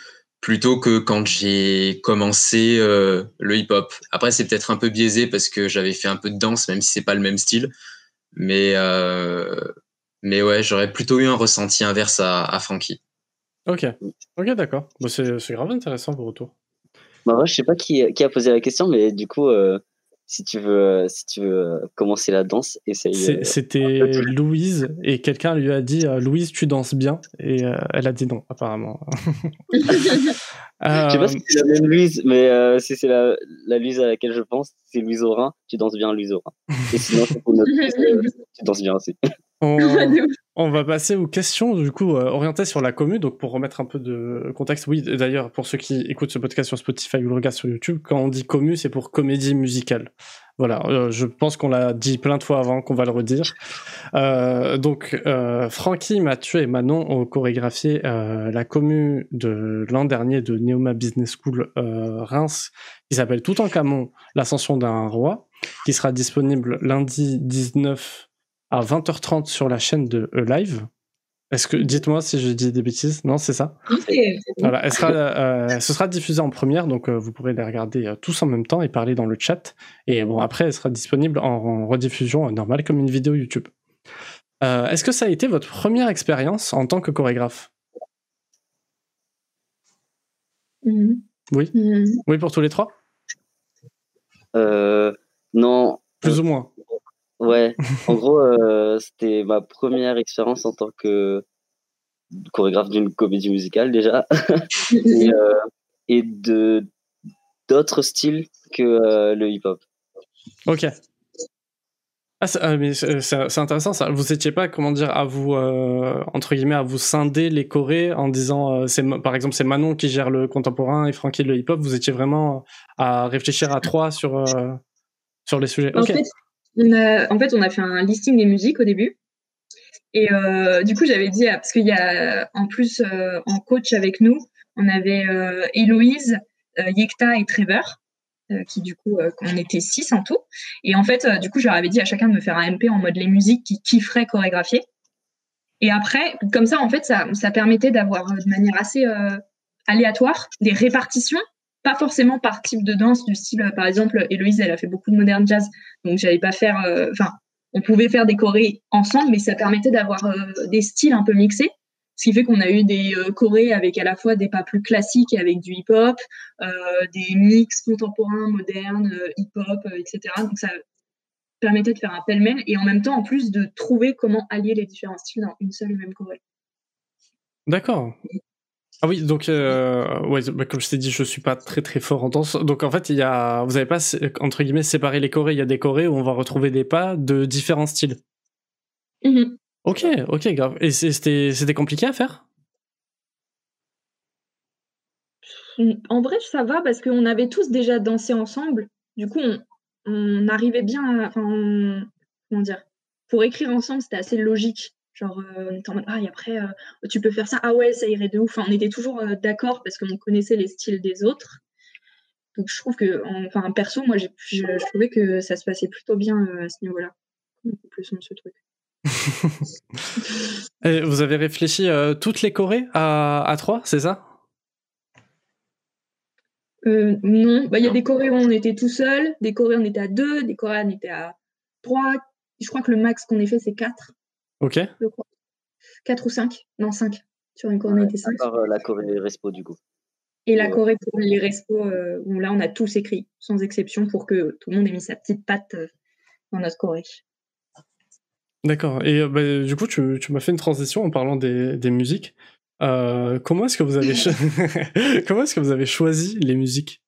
plutôt que quand j'ai commencé euh, le hip-hop. Après, c'est peut-être un peu biaisé parce que j'avais fait un peu de danse, même si c'est pas le même style. Mais, euh, mais ouais, j'aurais plutôt eu un ressenti inverse à, à Frankie. Ok, ok, d'accord. Bon, c'est grave intéressant vos retours. Bah, moi, je sais pas qui, qui, a posé la question, mais du coup, euh, si tu veux, euh, si tu veux euh, commencer la danse, essaye. Euh, c'était Louise et quelqu'un lui a dit Louise, tu danses bien et elle a dit non, apparemment. Je sais pas si c'est la même Louise, mais si c'est la, la, Louise à laquelle je pense, c'est Louise Aurin, tu danses bien Louise Aurin. Et sinon, c'est pour notre tu danses bien aussi. On, va passer aux questions du coup orientées sur la commune. Donc pour remettre un peu de contexte, oui d'ailleurs pour ceux qui écoutent ce podcast sur Spotify ou le regardent sur YouTube, quand on dit commu c'est pour comédie musicale. Voilà, euh, je pense qu'on l'a dit plein de fois avant, qu'on va le redire. Euh, donc euh, Francky, Mathieu et Manon ont chorégraphié la commu de l'an dernier de Neoma Business School Reims, qui s'appelle Tout en Camon, l'ascension d'un roi, qui sera disponible lundi 19 à 20h30 sur la chaîne de E-Live. Est-ce que dites-moi si je dis des bêtises Non, c'est ça. Voilà, elle sera, euh, ce sera diffusé en première, donc euh, vous pourrez les regarder euh, tous en même temps et parler dans le chat. Et bon, après, elle sera disponible en, rediffusion normale comme une vidéo YouTube. Est-ce que ça a été votre première expérience en tant que chorégraphe? Mm-hmm. Oui. Mm-hmm. Oui pour tous les trois? non. Plus ou moins. Ouais, en gros, euh, c'était ma première expérience en tant que chorégraphe d'une comédie musicale déjà, et, euh, et, de d'autres styles que euh, le hip-hop. Ok. Ah, ah mais c'est intéressant ça. Vous étiez pas, comment dire, à vous entre guillemets à vous scinder les chorés en disant, c'est par exemple c'est Manon qui gère le contemporain et Francky le hip-hop. Vous étiez vraiment à réfléchir à trois sur sur les sujets. En fait, en fait, on a fait un listing des musiques au début. Et euh, du coup, j'avais dit, parce qu'il y a en plus euh, en coach avec nous, on avait euh, Héloïse, Yekta et Trevor, qui du coup, on était six en tout. Et en fait, du coup, je leur avais dit à chacun de me faire un MP en mode les musiques qui kifferaient chorégraphier. Et après, comme ça, en fait, ça, ça permettait d'avoir de manière assez aléatoire des répartitions pas forcément par type de danse du style par exemple Héloïse elle a fait beaucoup de modern jazz donc j'allais pas faire euh, enfin on pouvait faire des chorés ensemble mais ça permettait d'avoir euh, des styles un peu mixés. Ce qui fait qu'on a eu des euh, chorés avec à la fois des pas plus classiques avec du hip hop des mix contemporains modernes hip hop etc donc ça permettait de faire un pêle-mêle et en même temps en plus de trouver comment allier les différents styles dans une seule et même choré. D'accord. Ah oui, donc euh, ouais, bah, comme je t'ai dit, je suis pas très très fort en danse. Donc en fait, il y a, vous avez pas entre guillemets séparé les chorés. Il y a des chorés où on va retrouver des pas de différents styles. Mm-hmm. Ok, ok, grave. Et c'était c'était compliqué à faire? En vrai, ça va parce qu'on avait tous déjà dansé ensemble. Du coup, on, arrivait bien. À, enfin, comment dire? Pour écrire ensemble, c'était assez logique. Genre, euh, on était en mode, ah, et après, euh, tu peux faire ça, ah ouais, ça irait de ouf. Enfin, on était toujours euh, d'accord parce qu'on connaissait les styles des autres. Donc, je trouve que, enfin, perso, moi, je, je, trouvais que ça se passait plutôt bien à ce niveau-là. Plus ce truc. vous avez réfléchi toutes les chorées à, à trois, c'est ça? Non, bah, il y a des chorées où on était tout seul, des chorées où on était à deux, des chorées où on était à trois. Je crois que le max qu'on ait fait, c'est quatre. Ok. 4 ou 5 Non, 5. Sur une Corée, on était 5. Par la Corée Respo, du coup. Et la Corée pour les Respo, euh, où là, on a tous écrit, sans exception, pour que tout le monde ait mis sa petite patte euh, dans notre Corée. D'accord. Et bah, du coup, tu, tu m'as fait une transition en parlant des, des musiques. Euh, comment est-ce que vous avez comment est-ce que vous avez choisi les musiques?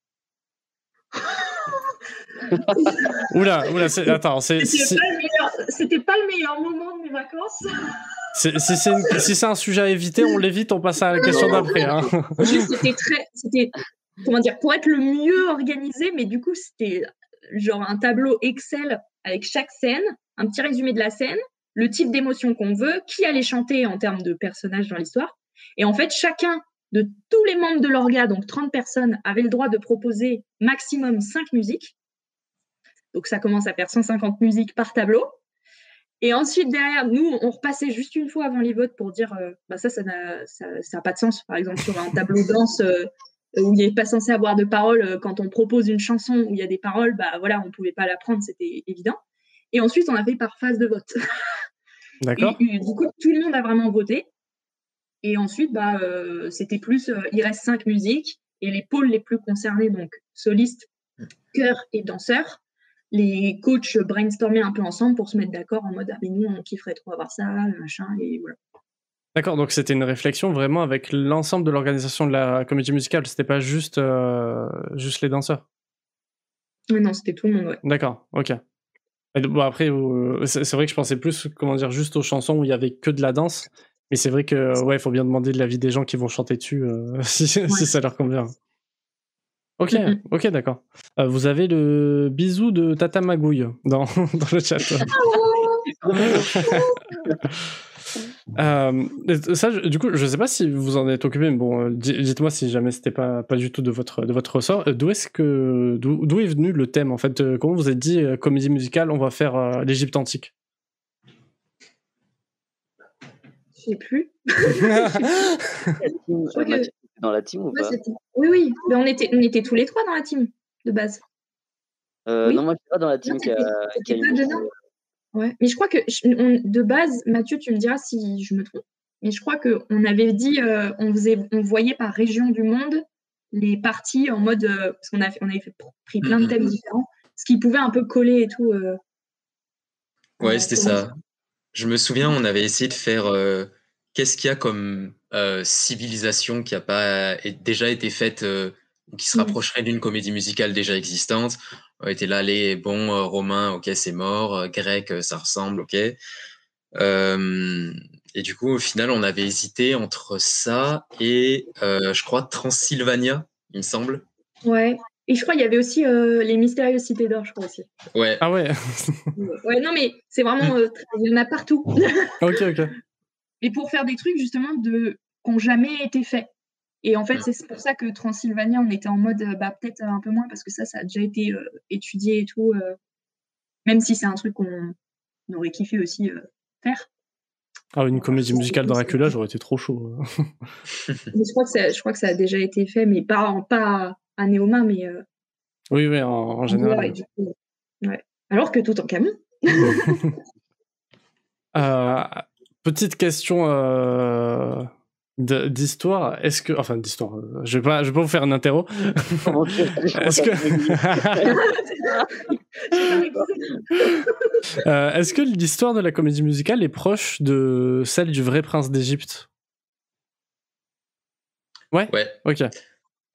Oula, oula, attends, c'est. C'était pas, le meilleur moment de mes vacances. Si c'est un sujet à éviter, on l'évite, on passe à la question d'après. Hein. C'était très, c'était comment dire, pour être le mieux organisé, mais du coup c'était genre un tableau Excel avec chaque scène, un petit résumé de la scène, le type d'émotion qu'on veut, qui allait chanter en termes de personnages dans l'histoire. Et en fait, chacun de tous les membres de l'orga, donc 30 personnes, avait le droit de proposer maximum 5 musiques. Donc ça commence à faire 150 musiques par tableau. Et ensuite, derrière, nous, on repassait juste une fois avant les votes pour dire euh, bah ça, ça n'a ça, pas de sens. Par exemple, sur un tableau danse euh, où il n'est pas censé avoir de paroles, euh, quand on propose une chanson où il y a des paroles, bah voilà, on ne pouvait pas la prendre, c'était évident. Et ensuite, on a fait par phase de vote. D'accord. du coup, tout le monde a vraiment voté. Et ensuite, bah, c'était plus, il reste cinq musiques et les pôles les plus concernés, donc solistes, chœur et danseurs, les coachs brainstormaient un peu ensemble pour se mettre d'accord en mode, ah mais nous, on kifferait trop avoir ça, machin, et voilà. D'accord, donc c'était une réflexion vraiment avec l'ensemble de l'organisation de la comédie musicale, c'était pas juste, euh, juste les danseurs? Oui, non, c'était tout le monde, ouais. D'accord, ok. Bon, après, c'est vrai que je pensais plus, comment dire, juste aux chansons où il y avait que de la danse, mais c'est vrai que ouais, il faut bien demander de l'avis des gens qui vont chanter dessus euh, si, ça leur convient. Ok, ok, d'accord. Euh, vous avez le bisou de Tata Magouille dans, dans le chat. euh, ça, du coup, je sais pas si vous en êtes occupé, mais bon, dites-moi si jamais c'était pas pas du tout de votre de votre ressort. D'où est-ce que d'où est venu le thème en fait? Comment vous êtes dit comédie musicale On va faire l'Égypte antique? Je sais plus. dans la team ou pas? Oui, oui. Mais on, était, on était tous les trois dans la team, de base. Euh, Non, moi, je suis pas dans la team qui a, qui a Ouais. Mais je crois que, de base, Mathieu, tu me diras si je me trompe, mais je crois qu'on avait dit, euh, on, faisait, on voyait par région du monde les parties en mode, euh, parce qu'on on avait fait, pris plein de thèmes différents, ce qui pouvait un peu coller et tout. Euh, ouais, c'était ça. Je me souviens, on avait essayé de faire euh, qu'est-ce qu'il y a comme euh, civilisation qui a pas déjà été faite euh, ou qui se rapprocherait d'une comédie musicale déjà existante. On était là, les bons romains, ok, c'est mort, grec, ça ressemble, ok. et du coup, au final, on avait hésité entre ça et je crois Transylvania, il me semble. Ouais. Et je crois qu'il y avait aussi euh, les mystérieuses cités d'or, je crois aussi. Ouais. Ah ouais. ouais, non, mais c'est vraiment. Euh, il y en a partout. ok, ok. Et pour faire des trucs, justement, de, qui n'ont jamais été faits. Et en fait, c'est pour ça que Transylvania, on était en mode, euh, bah, peut-être un peu moins, parce que ça, ça a déjà été étudié et tout. même si c'est un truc qu'on aurait kiffé aussi faire. Ah, une comédie musicale Dracula, j'aurais été trop chaud. je, crois que ça, je crois que ça a déjà été fait, mais pas, pas à Néoma, mais. Euh, oui, oui, en, général. Alors que tout en camion. Euh, petite question euh, d'histoire. Est-ce que, enfin, d'histoire. Je vais pas, je vais pas vous faire un interro. Est-ce que, est-ce que l'histoire de la comédie musicale est proche de celle du vrai prince d'Égypte? Ouais? Ouais. Ok.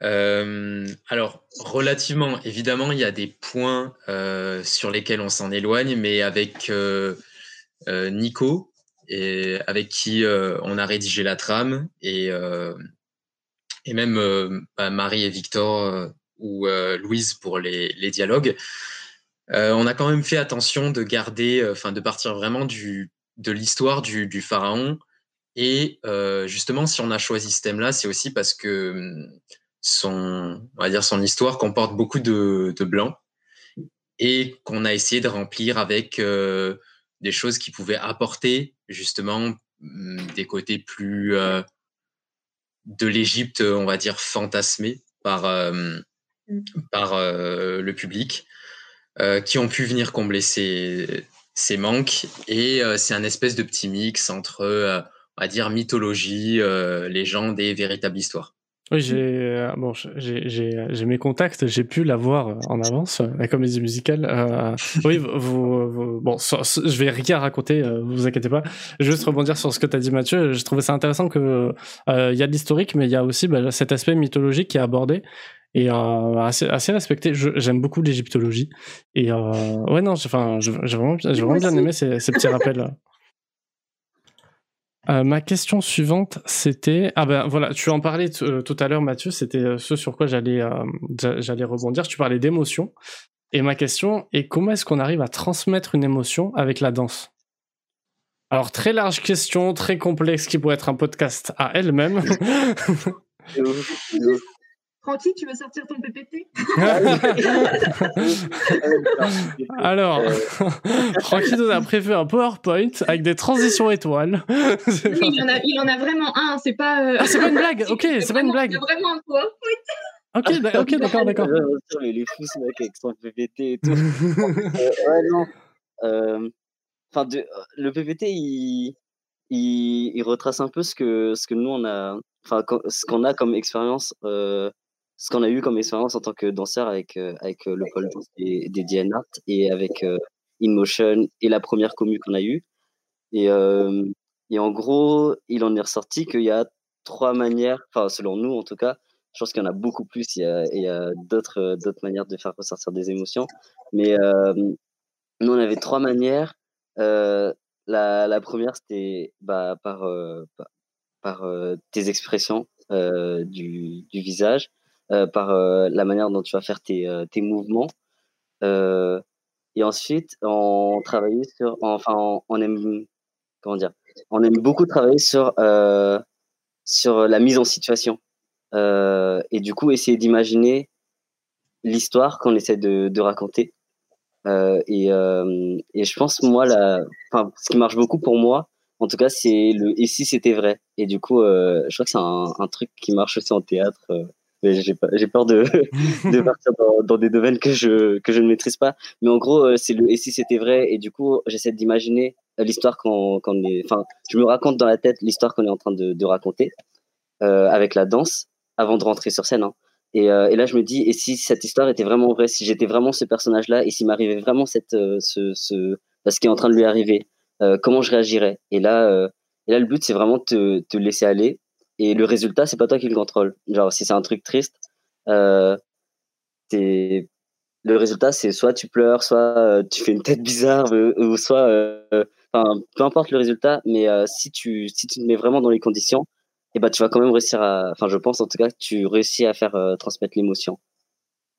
Euh, alors, relativement, évidemment, il y a des points euh, sur lesquels on s'en éloigne, mais avec euh, euh Nico, et avec qui euh, on a rédigé la trame, et, euh, et même bah, Marie et Victor ou Louise pour les, dialogues, on a quand même fait attention de garder, enfin, de partir vraiment du, de l'histoire du, pharaon. Et justement, si on a choisi ce thème-là, c'est aussi parce que son, on va dire, son histoire comporte beaucoup de, de blanc et qu'on a essayé de remplir avec euh, des choses qui pouvaient apporter justement mm, des côtés plus euh, de l'Égypte, on va dire, fantasmé par, euh, mm. par le public, qui ont pu venir combler ces, ces manques. Et c'est un espèce de petit mix entre, on va dire, mythologie, légende et véritable histoire. Oui, j'ai euh, bon, j'ai j'ai mes contacts, j'ai pu la voir euh, en avance, la comédie musicale. Euh, oui, vous, vous, bon, je vais rien raconter, vous inquiétez pas. Juste rebondir sur ce que tu as dit, Mathieu. Je trouvais ça intéressant que il y a de l'historique, mais il y a aussi bah, cet aspect mythologique qui est abordé et assez, assez respecté. J'aime beaucoup l'égyptologie et ouais non, enfin, j'ai vraiment, j'ai vraiment bien aimé ces, ces petits rappels. Euh, ma question suivante, c'était ah ben voilà, tu en parlais euh, tout à l'heure, Mathieu. C'était euh, ce sur quoi j'allais j'allais rebondir. Tu parlais d'émotion, et ma question est comment est-ce qu'on arrive à transmettre une émotion avec la danse? Alors très large question, très complexe, qui pourrait être un podcast à elle-même. Francky, tu veux sortir ton PPT Alors, Francky nous a prévu un PowerPoint avec des transitions étoiles. oui, il en, a, il en a vraiment un, c'est pas. Euh, ah, c'est pas une blague, ok, c'est pas une blague. C'est vraiment un PowerPoint. Ok, ok, d'accord, d'accord. Il est fou ce mec avec son PPT et tout. euh, ouais, non. Euh, enfin, le PPT, il, il, il, retrace un peu ce que, ce que nous on a, enfin, ce qu'on a comme expérience euh, ce qu'on a eu comme expérience en tant que danseur avec, euh, avec euh, le pôle des, des DN Art et avec euh, InMotion et la première commu qu'on a eue. Et, et en gros, il en est ressorti qu'il y a trois manières, enfin selon nous en tout cas, je pense qu'il y en a beaucoup plus, il y a, il y a d'autres, d'autres manières de faire ressortir des émotions. Mais nous, on avait trois manières. la, la première, c'était bah, par, par, tes expressions du, du visage. Euh, par euh, la manière dont tu vas faire tes, euh, tes mouvements. et ensuite, on sur, enfin, on, aime, comment dire, on aime beaucoup travailler sur, sur la mise en situation. et du coup, essayer d'imaginer l'histoire qu'on essaie de, raconter. Et, et, je pense, moi, la, ce qui marche beaucoup pour moi, en tout cas, c'est le et si c'était vrai? Et du coup, je crois que c'est un, truc qui marche aussi en théâtre j'ai peur de, de partir dans, dans, des domaines que je, que je ne maîtrise pas. Mais en gros, euh, c'est le et si c'était vrai. Et du coup, j'essaie d'imaginer euh, l'histoire qu'on qu'on est. Enfin, je me raconte dans la tête l'histoire qu'on est en train de, de raconter euh, avec la danse avant de rentrer sur scène. Hein. Et, euh, et, là, je me dis, et si cette histoire était vraiment vraie, si j'étais vraiment ce personnage-là, et s'il m'arrivait vraiment cette, euh, ce, ce, ce qui est en train de lui arriver, comment je réagirais? Et là, et là, le but, c'est vraiment de te, te laisser aller et le résultat, c'est pas toi qui le contrôle. Genre, si c'est un truc triste, euh, le résultat, c'est soit tu pleures, soit euh, tu fais une tête bizarre, euh, ou soit, euh, enfin, peu importe le résultat, mais si tu si tu te mets vraiment dans les conditions, et eh ben, tu vas quand même réussir à, enfin, je pense en tout cas, tu réussis à faire transmettre l'émotion.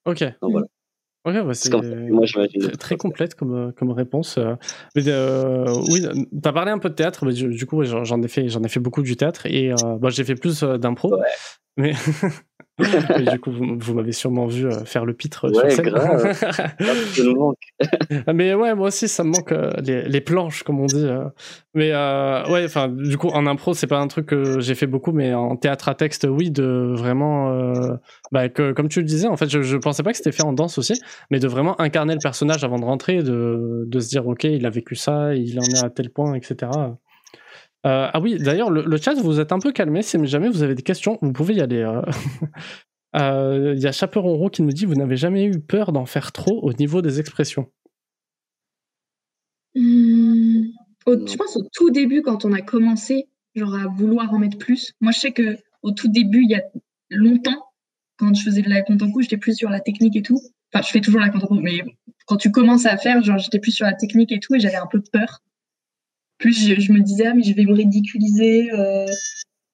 Ok. Donc voilà. Ok, bah c'est très, très complète comme, comme réponse. Mais euh, oui, t'as parlé un peu de théâtre, mais du, coup j'en ai fait j'en ai fait beaucoup du théâtre et euh, bah, j'ai fait plus d'impro. Ouais. Mais du coup, vous, m'avez sûrement vu euh, faire le pitre ouais, sur scène. Grave. mais ouais, moi aussi, ça me manque euh, les, les, planches, comme on dit. Euh. Mais ouais, enfin, du coup, en impro, c'est pas un truc que j'ai fait beaucoup, mais en théâtre à texte, oui, de vraiment, bah, que, comme tu le disais, en fait, je, je pensais pas que c'était fait en danse aussi, mais de vraiment incarner le personnage avant de rentrer, de, de se dire, ok, il a vécu ça, il en est à tel point, etc. Euh, ah oui, d'ailleurs, le, chat, vous êtes un peu calmé. Si jamais vous avez des questions, vous pouvez y aller. Euh. Euh, il y a Chaperon qui nous dit Vous n'avez jamais eu peur d'en faire trop au niveau des expressions mmh, Je pense au tout début, quand on a commencé genre à vouloir en mettre plus. Moi, je sais que au tout début, il y a longtemps, quand je faisais de la contempo, j'étais plus sur la technique et tout. Enfin, je fais toujours la contempo, mais quand tu commences à faire, genre, j'étais plus sur la technique et tout, et j'avais un peu peur plus je, me disais, ah, mais je vais me ridiculiser. Euh,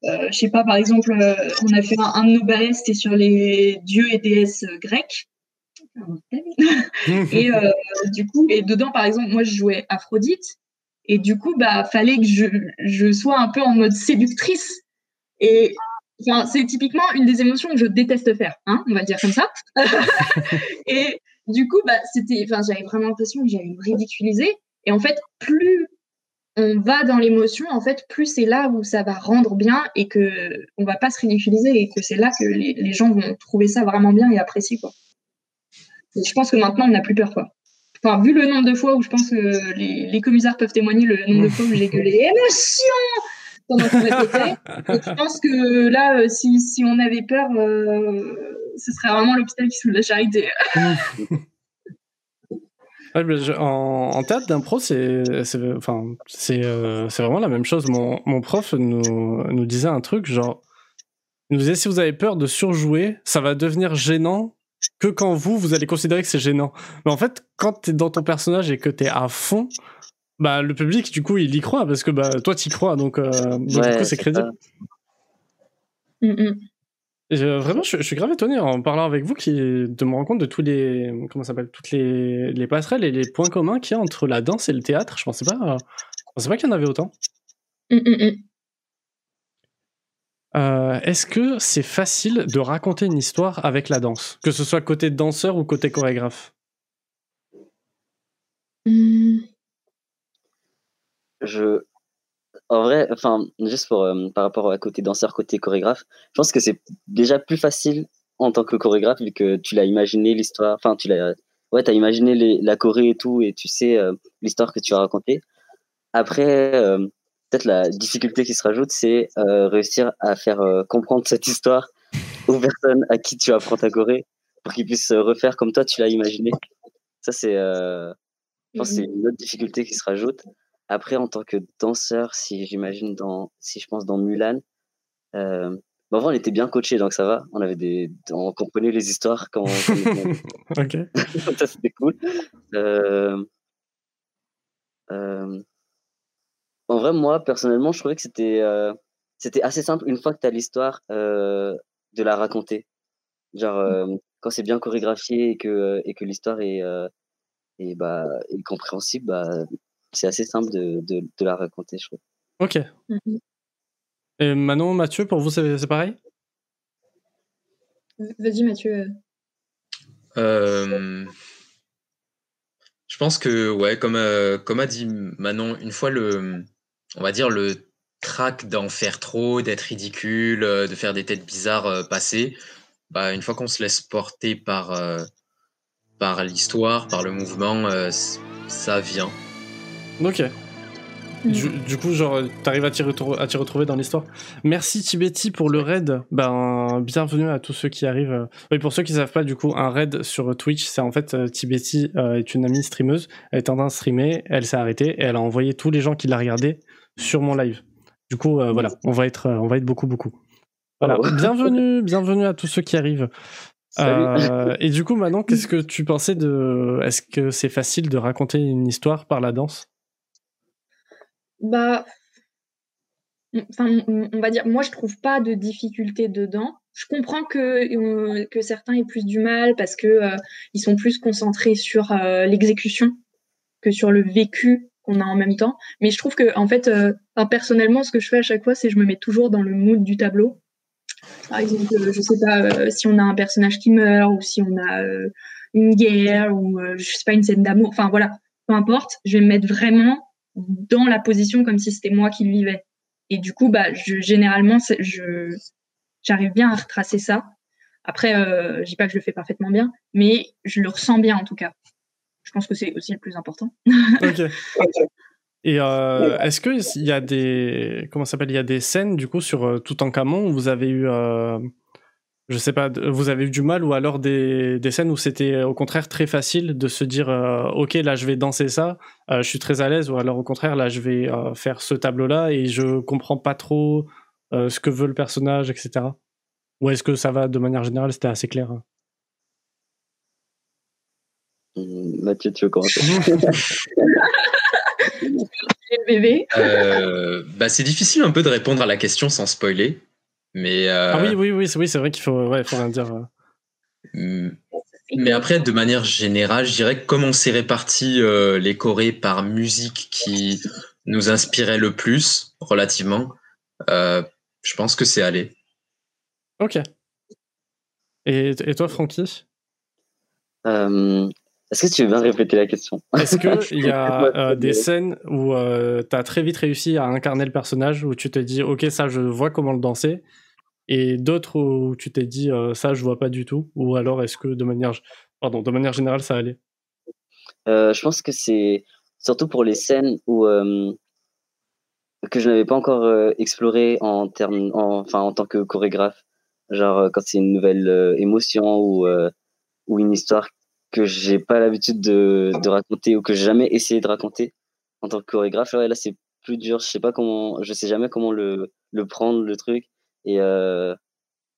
euh, je sais pas, par exemple, euh, on a fait un, de nos ballets, c'était sur les dieux et déesses grecs. et du coup, et dedans, par exemple, moi, je jouais Aphrodite. Et du coup, bah, fallait que je, je sois un peu en mode séductrice. Et enfin, c'est typiquement une des émotions que je déteste faire, hein, on va dire comme ça. et du coup, bah, c'était, enfin, j'avais vraiment l'impression que j'allais me ridiculiser. Et en fait, plus on va dans l'émotion, en fait, plus c'est là où ça va rendre bien et que on va pas se ridiculiser et que c'est là que les, gens vont trouver ça vraiment bien et apprécier quoi. je pense que maintenant on n'a plus peur quoi. Enfin, vu le nombre de fois où je pense que les, les commissaires peuvent témoigner le nombre de fois où j'ai gueulé émotion, pendant qu'on je pense que là, euh, si, si on avait peur, euh, ce serait vraiment l'hôpital qui sous la charité. en, en, théâtre d'impro, c'est enfin, c'est vraiment la même chose. Mon, mon prof nous, nous disait un truc, genre, il nous disait si vous avez peur de surjouer, ça va devenir gênant que quand vous, vous allez considérer que c'est gênant. Mais en fait, quand t'es dans ton personnage et que t'es à fond, bah le public, du coup, il y croit parce que bah toi, t'y crois, donc, euh, du coup, c'est crédible. Mm, mm. Vraiment, je, suis grave étonné en parlant avec vous qui, de me rendre compte de tous les, comment s'appelle, toutes les, les, passerelles et les points communs qu'il y a entre la danse et le théâtre. Je pensais pas, je pensais pas qu'il y en avait autant. Mm, euh, est-ce que c'est facile de raconter une histoire avec la danse? Que ce soit côté danseur ou côté chorégraphe? Je. En vrai, enfin, juste pour, euh, par rapport à côté danseur, côté chorégraphe, je pense que c'est déjà plus facile en tant que chorégraphe vu que tu l'as imaginé l'histoire, enfin, tu l'as. Ouais, t'as imaginé la choré et tout, et tu sais euh, l'histoire que tu as racontée. Après, peut-être la difficulté qui se rajoute, c'est euh, réussir à faire euh, comprendre cette histoire aux personnes à qui tu apprends ta Corée pour qu'ils puissent refaire comme toi tu l'as imaginé. Ça, c'est, euh, je pense, c'est une autre difficulté qui se rajoute. Après, en tant que danseur, si j'imagine dans, si je pense dans Mulan, euh, bon, on était bien coachés, donc ça va. On avait des, on comprenait les histoires quand. ok. ça c'était cool. Euh, euh, en vrai, moi, personnellement, je trouvais que c'était euh, c'était assez simple une fois que tu as l'histoire euh, de la raconter. Genre, euh, quand c'est bien chorégraphié et que, et que l'histoire est, est, bah, est compréhensible, bah, c'est assez simple de, de, de, la raconter, je trouve. Ok. Mmh et Manon, Mathieu, pour vous, c'est pareil? Vas-y, Mathieu. je pense que, ouais, comme, comme a dit Manon, une fois le, on va dire, le trac d'en faire trop, d'être ridicule, euh, de faire des têtes bizarres euh, passer, bah, une fois qu'on se laisse porter par, euh, par l'histoire, par le mouvement, ça vient. Ok. Mm. Du, coup, genre, t'arrives à t'y retrouver dans l'histoire. Merci Tibeti pour le raid. Ben, bienvenue à tous ceux qui arrivent. Oui, pour ceux qui savent pas, du coup, un raid sur Twitch, c'est en fait Tibeti est une amie streameuse. Elle est en train de streamer, elle s'est arrêtée et elle a envoyé tous les gens qui la regardaient sur mon live. Du coup, euh, voilà, on va être, euh, on va être beaucoup, beaucoup. Voilà. Oh. bienvenue, bienvenue à tous ceux qui arrivent. Euh, et du coup, maintenant, qu'est-ce que tu pensais de Est-ce que c'est facile de raconter une histoire par la danse? Bah, enfin, on va dire, moi, je trouve pas de difficulté dedans. Je comprends que que certains aient plus du mal parce que ils sont plus concentrés sur l'exécution que sur le vécu qu'on a en même temps. Mais je trouve que, en fait, euh, personnellement, ce que je fais à chaque fois, c'est je me mets toujours dans le mood du tableau. Par exemple, euh, je sais pas euh, si on a un personnage qui meurt ou si on a une guerre ou je sais pas une scène d'amour. Enfin voilà, peu importe. Je vais me mettre vraiment dans la position comme si c'était moi qui le vivais. Et du coup, bah, je, généralement, je j'arrive bien à retracer ça. Après, euh, je dis pas que je le fais parfaitement bien, mais je le ressens bien en tout cas. Je pense que c'est aussi le plus important. ok. Et euh, est-ce qu'il y a des comment s'appelle il y a des scènes du coup sur euh, tout en Camon où vous avez eu euh, je sais pas vous avez eu du mal ou alors des, des scènes où c'était au contraire très facile de se dire ok là je vais danser ça je suis très à l'aise ou alors au contraire là je vais faire ce tableau là et je comprends pas trop ce que veut le personnage etc. Ou est-ce que ça va de manière générale c'était assez clair Mathieu, tu veux commencer? Bébé. Euh, bah, c'est difficile un peu de répondre à la question sans spoiler. Mais euh, Ah oui, oui, oui, c'est, oui, c'est vrai qu'il faut, ouais, faut rien dire. Mm. Mais après, de manière générale, je dirais que comme on s'est réparti euh, les chorés par musique qui nous inspirait le plus, relativement, je pense que c'est allé. Ok. Et, et toi, Francky? Est-ce que tu veux bien répéter la question? Est-ce qu'il y a euh, des scènes où euh, tu as très vite réussi à incarner le personnage, où tu te dis, ok, ça, je vois comment le danser, et d'autres où tu t'es dit, euh, ça, je vois pas du tout, ou alors est-ce que de manière, pardon, de manière générale, ça allait? Je pense que c'est surtout pour les scènes où, que je n'avais pas encore euh, exploré en termes, enfin en tant que chorégraphe. Genre euh, quand c'est une nouvelle euh, émotion ou ou une histoire que j'ai pas l'habitude de, raconter ou que j'ai jamais essayé de raconter en tant que chorégraphe. là c'est plus dur. Je sais pas comment, je sais jamais comment le le prendre le truc et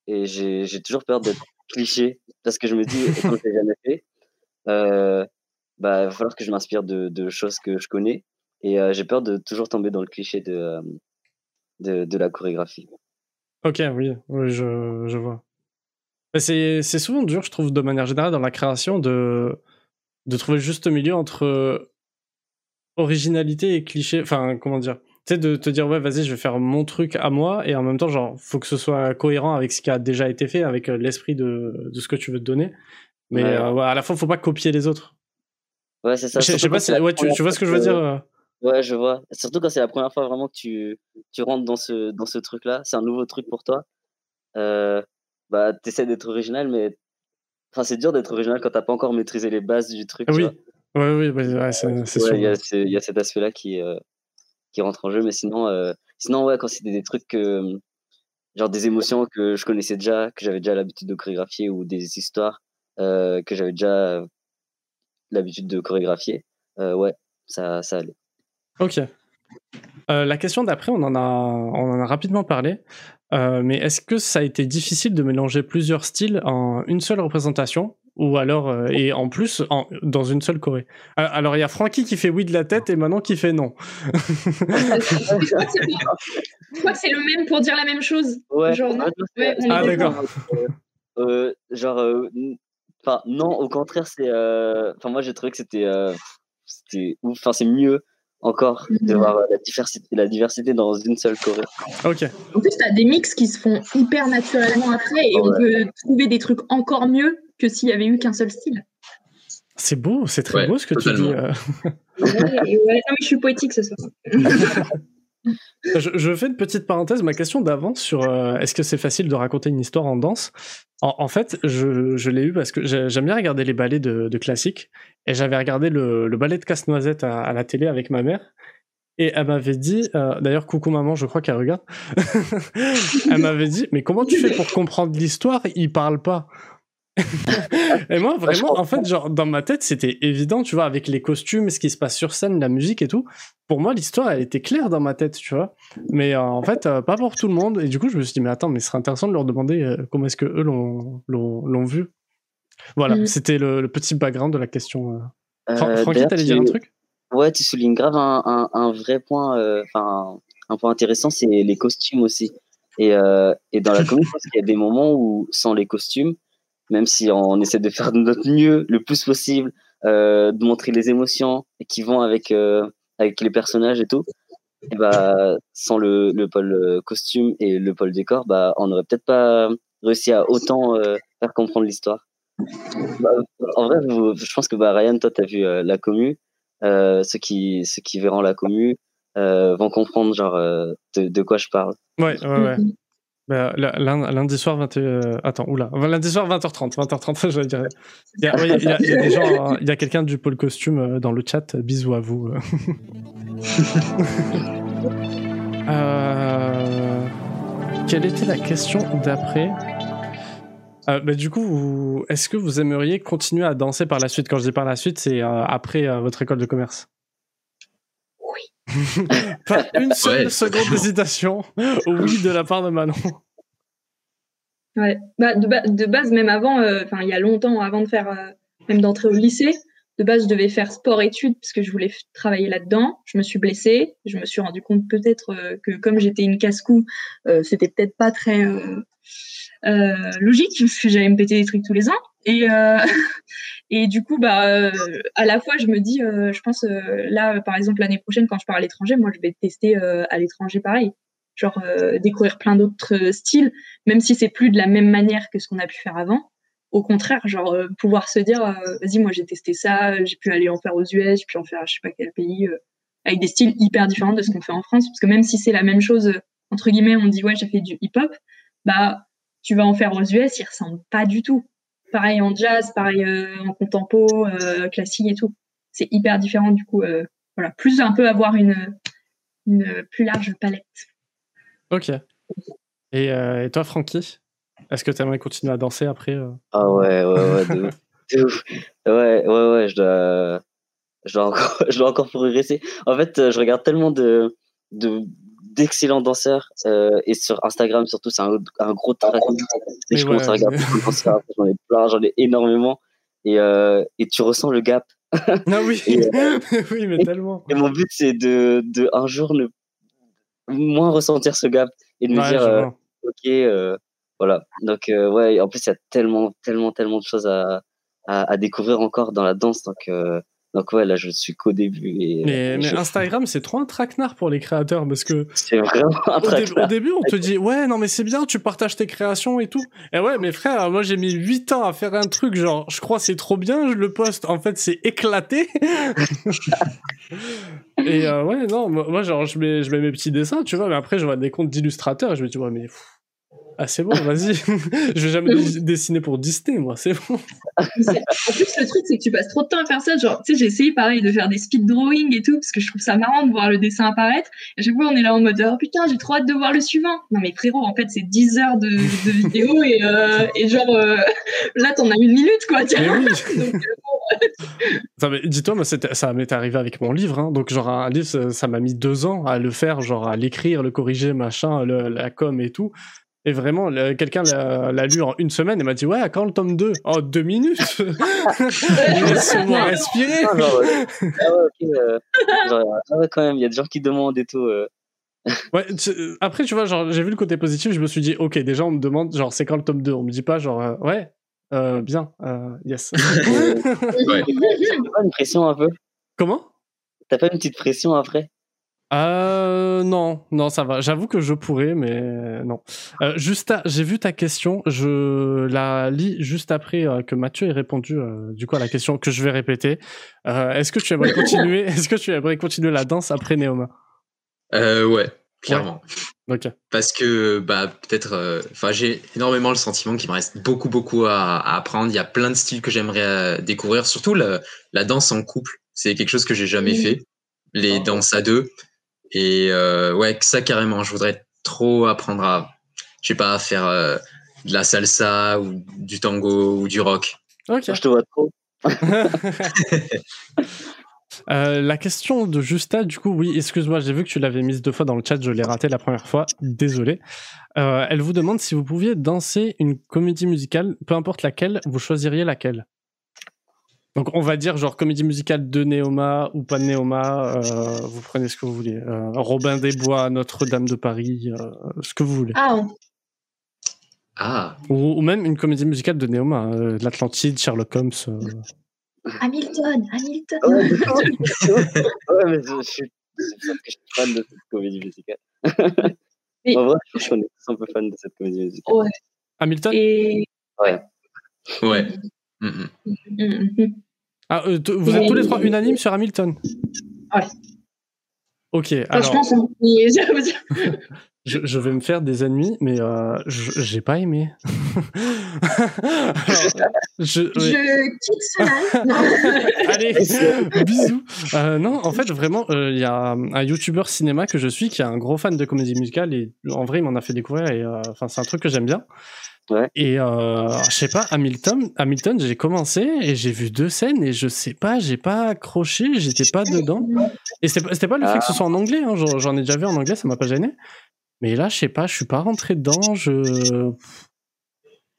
et j'ai toujours peur d'être cliché parce que je me dis comme je l'ai jamais fait. Euh, bah, il va falloir que je m'inspire de, choses que je connais. Et euh, j'ai peur de toujours tomber dans le cliché de, euh, de, de, la chorégraphie. Ok, oui, oui je, je vois. C'est souvent dur, je trouve, de manière générale, dans la création, de, de trouver le juste milieu entre originalité et cliché. Enfin, comment dire Tu sais, de te dire, ouais, vas-y, je vais faire mon truc à moi, et en même temps, genre, faut que ce soit cohérent avec ce qui a déjà été fait, avec l'esprit de, de ce que tu veux te donner. Mais à la fois, faut pas copier les autres. Ouais, c'est ça. Je, sais pas si ouais, tu, tu, vois ce que je veux dire euh? Ouais, je vois. Surtout quand c'est la première fois vraiment que tu, tu rentres dans ce, dans ce truc-là. C'est un nouveau truc pour toi. Euh, bah, t'essaies d'être original, mais enfin, c'est dur d'être original quand t'as pas encore maîtrisé les bases du truc. Oui, oui, oui, ouais, c'est sûr. Il y, y, a cet aspect-là qui, euh, qui rentre en jeu, mais sinon, euh, sinon ouais, quand c'était des trucs que, genre des émotions que je connaissais déjà, que j'avais déjà l'habitude de chorégraphier ou des histoires euh, que j'avais déjà l'habitude de chorégraphier, ouais, ça, ça allait. Ok. Euh, la question d'après, on, en a, on en a rapidement parlé, euh, mais est-ce que ça a été difficile de mélanger plusieurs styles en une seule représentation ou alors et en plus en, dans une seule choré. Alors il y a Francky qui fait oui de la tête et Manon qui fait non. je crois que c'est le même pour dire la même chose. Ouais. Genre, ah d'accord. genre Enfin, non, au contraire, c'est. Euh, enfin, moi, j'ai trouvé que c'était. Euh, c'était Enfin, c'est mieux encore de mhm. voir la diversité, la diversité dans une seule choré. Ok. En plus, tu as des mix qui se font hyper naturellement après et on peut trouver des trucs encore mieux que s'il y avait eu qu'un seul style. C'est beau, c'est très beau ce que tu dis. Euh. ouais, je suis poétique ce soir. je, fais une petite parenthèse. Ma question d'avant sur euh, est-ce que c'est facile de raconter une histoire en danse? En, fait, je, l'ai eu parce que j'aime bien regarder les ballets de, de classique et j'avais regardé le, le, ballet de Casse-Noisette à, la télé avec ma mère et elle m'avait dit, euh, d'ailleurs, coucou maman, je crois qu'elle regarde. elle m'avait dit, mais comment tu fais pour comprendre l'histoire? Il parle pas et moi, vraiment, en fait, genre, dans ma tête, c'était évident, tu vois, avec les costumes, ce qui se passe sur scène, la musique et tout. Pour moi, l'histoire, elle était claire dans ma tête, tu vois. Mais euh, en fait, euh, pas pour tout le monde. Et du coup, je me suis dit, mais attends, mais ce serait intéressant de leur demander euh, comment est-ce que eux l'ont vu. Voilà, mm. c'était le, petit background de la question. Francky, t'allais dire un truc? Ouais, tu soulignes grave un, un, vrai point, enfin, un point intéressant, c'est les costumes aussi. Et, et dans la comédie, parce qu'il y a des moments où, sans les costumes, même si on essaie de faire de notre mieux le plus possible, euh, de montrer les émotions qui vont avec euh, avec les personnages et tout. Et bah sans le, le pôle euh, costume et le pôle décor, bah on n'aurait peut-être pas réussi à autant euh, faire comprendre l'histoire. Bah, en vrai, je pense que bah, Ryan, toi, tu as vu euh, la commu. ceux qui ceux qui verront la commu vont comprendre genre de, de, quoi je parle. Ouais, ouais, ouais. Bah, lundi soir 20 euh, attends oula. Lundi soir 20h30 20h30 je dirais. Il y a, quelqu'un du pôle costume euh, dans le chat. Bisous à vous euh... quelle était la question d'après? Euh, bah, du coup est-ce que vous aimeriez continuer à danser par la suite? Quand je dis par la suite c'est euh, après votre école de commerce Pas une seule seconde d'hésitation. Oui, de la part de Manon. Ouais. Bah, de, base, même avant, euh, enfin, il y a longtemps, avant de faire, euh, même d'entrer au lycée, de base, je devais faire sport-études parce que je voulais travailler là-dedans. Je me suis blessée. Je me suis rendu compte peut-être euh, que comme j'étais une casse-cou, c'était peut-être pas très logique parce que j'allais me péter des trucs tous les ans. Et, Et du coup, bah, euh, à la fois, je me dis, euh, je pense, euh, là, par exemple, l'année prochaine, quand je pars à l'étranger, moi, je vais tester à l'étranger pareil. Genre, découvrir plein d'autres styles, même si c'est plus de la même manière que ce qu'on a pu faire avant. Au contraire, genre, pouvoir se dire, vas-y, moi, j'ai testé ça, j'ai pu aller en faire aux US, j'ai pu en faire je sais pas quel pays, avec des styles hyper différents de ce qu'on fait en France. Parce que même si c'est la même chose, entre guillemets, on dit, ouais, j'ai fait du hip-hop, bah, tu vas en faire aux US, ils ressemblent pas du tout pareil en jazz, pareil euh, en contempo, euh, classique et tout. C'est hyper différent du coup. Euh, voilà, plus un peu avoir une une plus large palette. Ok. Et, euh, et toi, Francky Est-ce que tu aimerais continuer à danser après euh? Ah ouais, ouais, ouais, de, ouf, de ouf. Ouais, ouais, ouais, je dois, je dois encore, je dois encore progresser. En fait, je regarde tellement de, de d'excellents danseurs euh, et sur Instagram surtout c'est un, un gros trafic et je commence à regarder j'en ai plein j'en ai énormément. Et euh, et tu ressens le gap. Ah oui, Et, oui, mais tellement. et mon but c'est de de un jour ne moins ressentir ce gap et de me dire euh, ok euh, voilà. Donc euh, ouais en plus il y a tellement tellement tellement de choses à, à à découvrir encore dans la danse. Donc euh, donc ouais là je suis qu'au début et Mais, mais je- Instagram, c'est trop un traquenard pour les créateurs parce que c'est vraiment un au, dé- traquenard. au début, on te dit ouais, non, mais c'est bien, tu partages tes créations et tout. Et ouais, mais frère, moi j'ai mis 8 ans à faire un truc, genre, je crois c'est trop bien, je le poste. En fait, c'est éclaté. et euh, ouais, non, moi, moi, genre, je mets, je mets mes petits dessins, tu vois, mais après, je vois des comptes d'illustrateurs et je me dis, ouais, mais. pff, Ah, c'est bon, vas-y. je vais jamais dessiner pour Disney, moi, c'est bon. En plus, le truc, c'est que tu passes trop de temps à faire ça. Genre, tu sais, j'ai essayé pareil de faire des speed drawing et tout, parce que je trouve ça marrant de voir le dessin apparaître. Et chaque fois, on est là en mode, oh putain, j'ai trop hâte de voir le suivant. Non, mais frérot, en fait, c'est 10 heures de, de vidéo et, euh, et genre, euh, là, t'en as une minute, quoi. Donc, euh, dis-toi, moi, ça m'est arrivé avec mon livre. Hein. Donc, genre, un livre, ça- ça m'a mis deux ans à le faire, genre, à l'écrire, le corriger, machin, le- la com et tout. Et vraiment, quelqu'un l'a l'a lu en une semaine et m'a dit Ouais, quand le tome 2 En deux minutes Laisse-moi respirer Ah, genre, euh, ah ouais, ok, euh, genre, ah ouais, quand même, il y a des gens qui demandent et tout. euh. Ouais, tu- euh, Après, tu vois, genre, j'ai vu le côté positif, je me suis dit Ok, déjà, on me demande, genre, c'est quand le tome 2 On me dit pas, genre, euh, Ouais, euh, bien, euh, yes. Ouais. T'as pas une pression un peu? Comment? T'as pas une petite pression après? Euh, non, non, ça va. J'avoue que je pourrais, mais non. Euh, juste, à- j'ai vu ta question. Je la lis juste après euh, que Mathieu ait répondu euh, du coup à la question que je vais répéter. Euh, est-ce que tu aimerais continuer Est-ce que tu aimerais continuer la danse après Néoma Euh, ouais, clairement. Ok. Parce que bah peut-être, euh, enfin j'ai énormément le sentiment qu'il me reste beaucoup beaucoup à, à apprendre. Il y a plein de styles que j'aimerais euh, découvrir, surtout la, la danse en couple. C'est quelque chose que j'ai jamais fait. Les danses à deux. Et euh, ouais, que ça carrément. Je voudrais trop apprendre à, je sais pas, à faire euh, de la salsa ou du tango ou du rock. Ok. Je te vois trop. Euh, la question de Justa, du coup, oui, excuse-moi, j'ai vu que tu l'avais mise deux fois dans le chat, je l'ai raté la première fois, désolé. Euh, elle vous demande si vous pouviez danser une comédie musicale, peu importe laquelle, vous choisiriez laquelle? Donc on va dire genre comédie musicale de Néoma ou pas de Néoma, euh, vous prenez ce que vous voulez. Euh, Robin des Bois, Notre-Dame de Paris, euh, ce que vous voulez. Ah, Ah, Ou, ou même une comédie musicale de Néoma, euh, l'Atlantide, Sherlock Holmes. euh. Hamilton, Hamilton. Ouais, ouais, mais je, je suis, je fan de cette comédie musicale. Mais- En vrai, je suis un peu fan de cette comédie musicale. Ouais. Hamilton? Et. ouais. Mm, mm. Mhm. Ah, euh, Vous êtes tous les trois unanimes sur Hamilton Ouais. Ok, alors... Franchement, dire- Je, je vais me faire des ennemis, mais euh, je- j'ai pas aimé. Alors, je, ouais. je quitte ce live. Non. Allez, bisous. Euh, non, en fait, vraiment, euh, il y a un YouTuber cinéma que je suis qui est un gros fan de comédie musicale et en vrai, il m'en a fait découvrir et euh, enfin, c'est un truc que j'aime bien. Ouais. Et euh, je sais pas, Hamilton, Hamilton, j'ai commencé et j'ai vu deux scènes et je sais pas, j'ai pas accroché, j'étais pas dedans. Et c'était pas, le fait que ce soit en anglais, hein, j'en j'en ai déjà vu en anglais, ça m'a pas gêné. Mais là, je sais pas, je suis pas rentré dedans, je.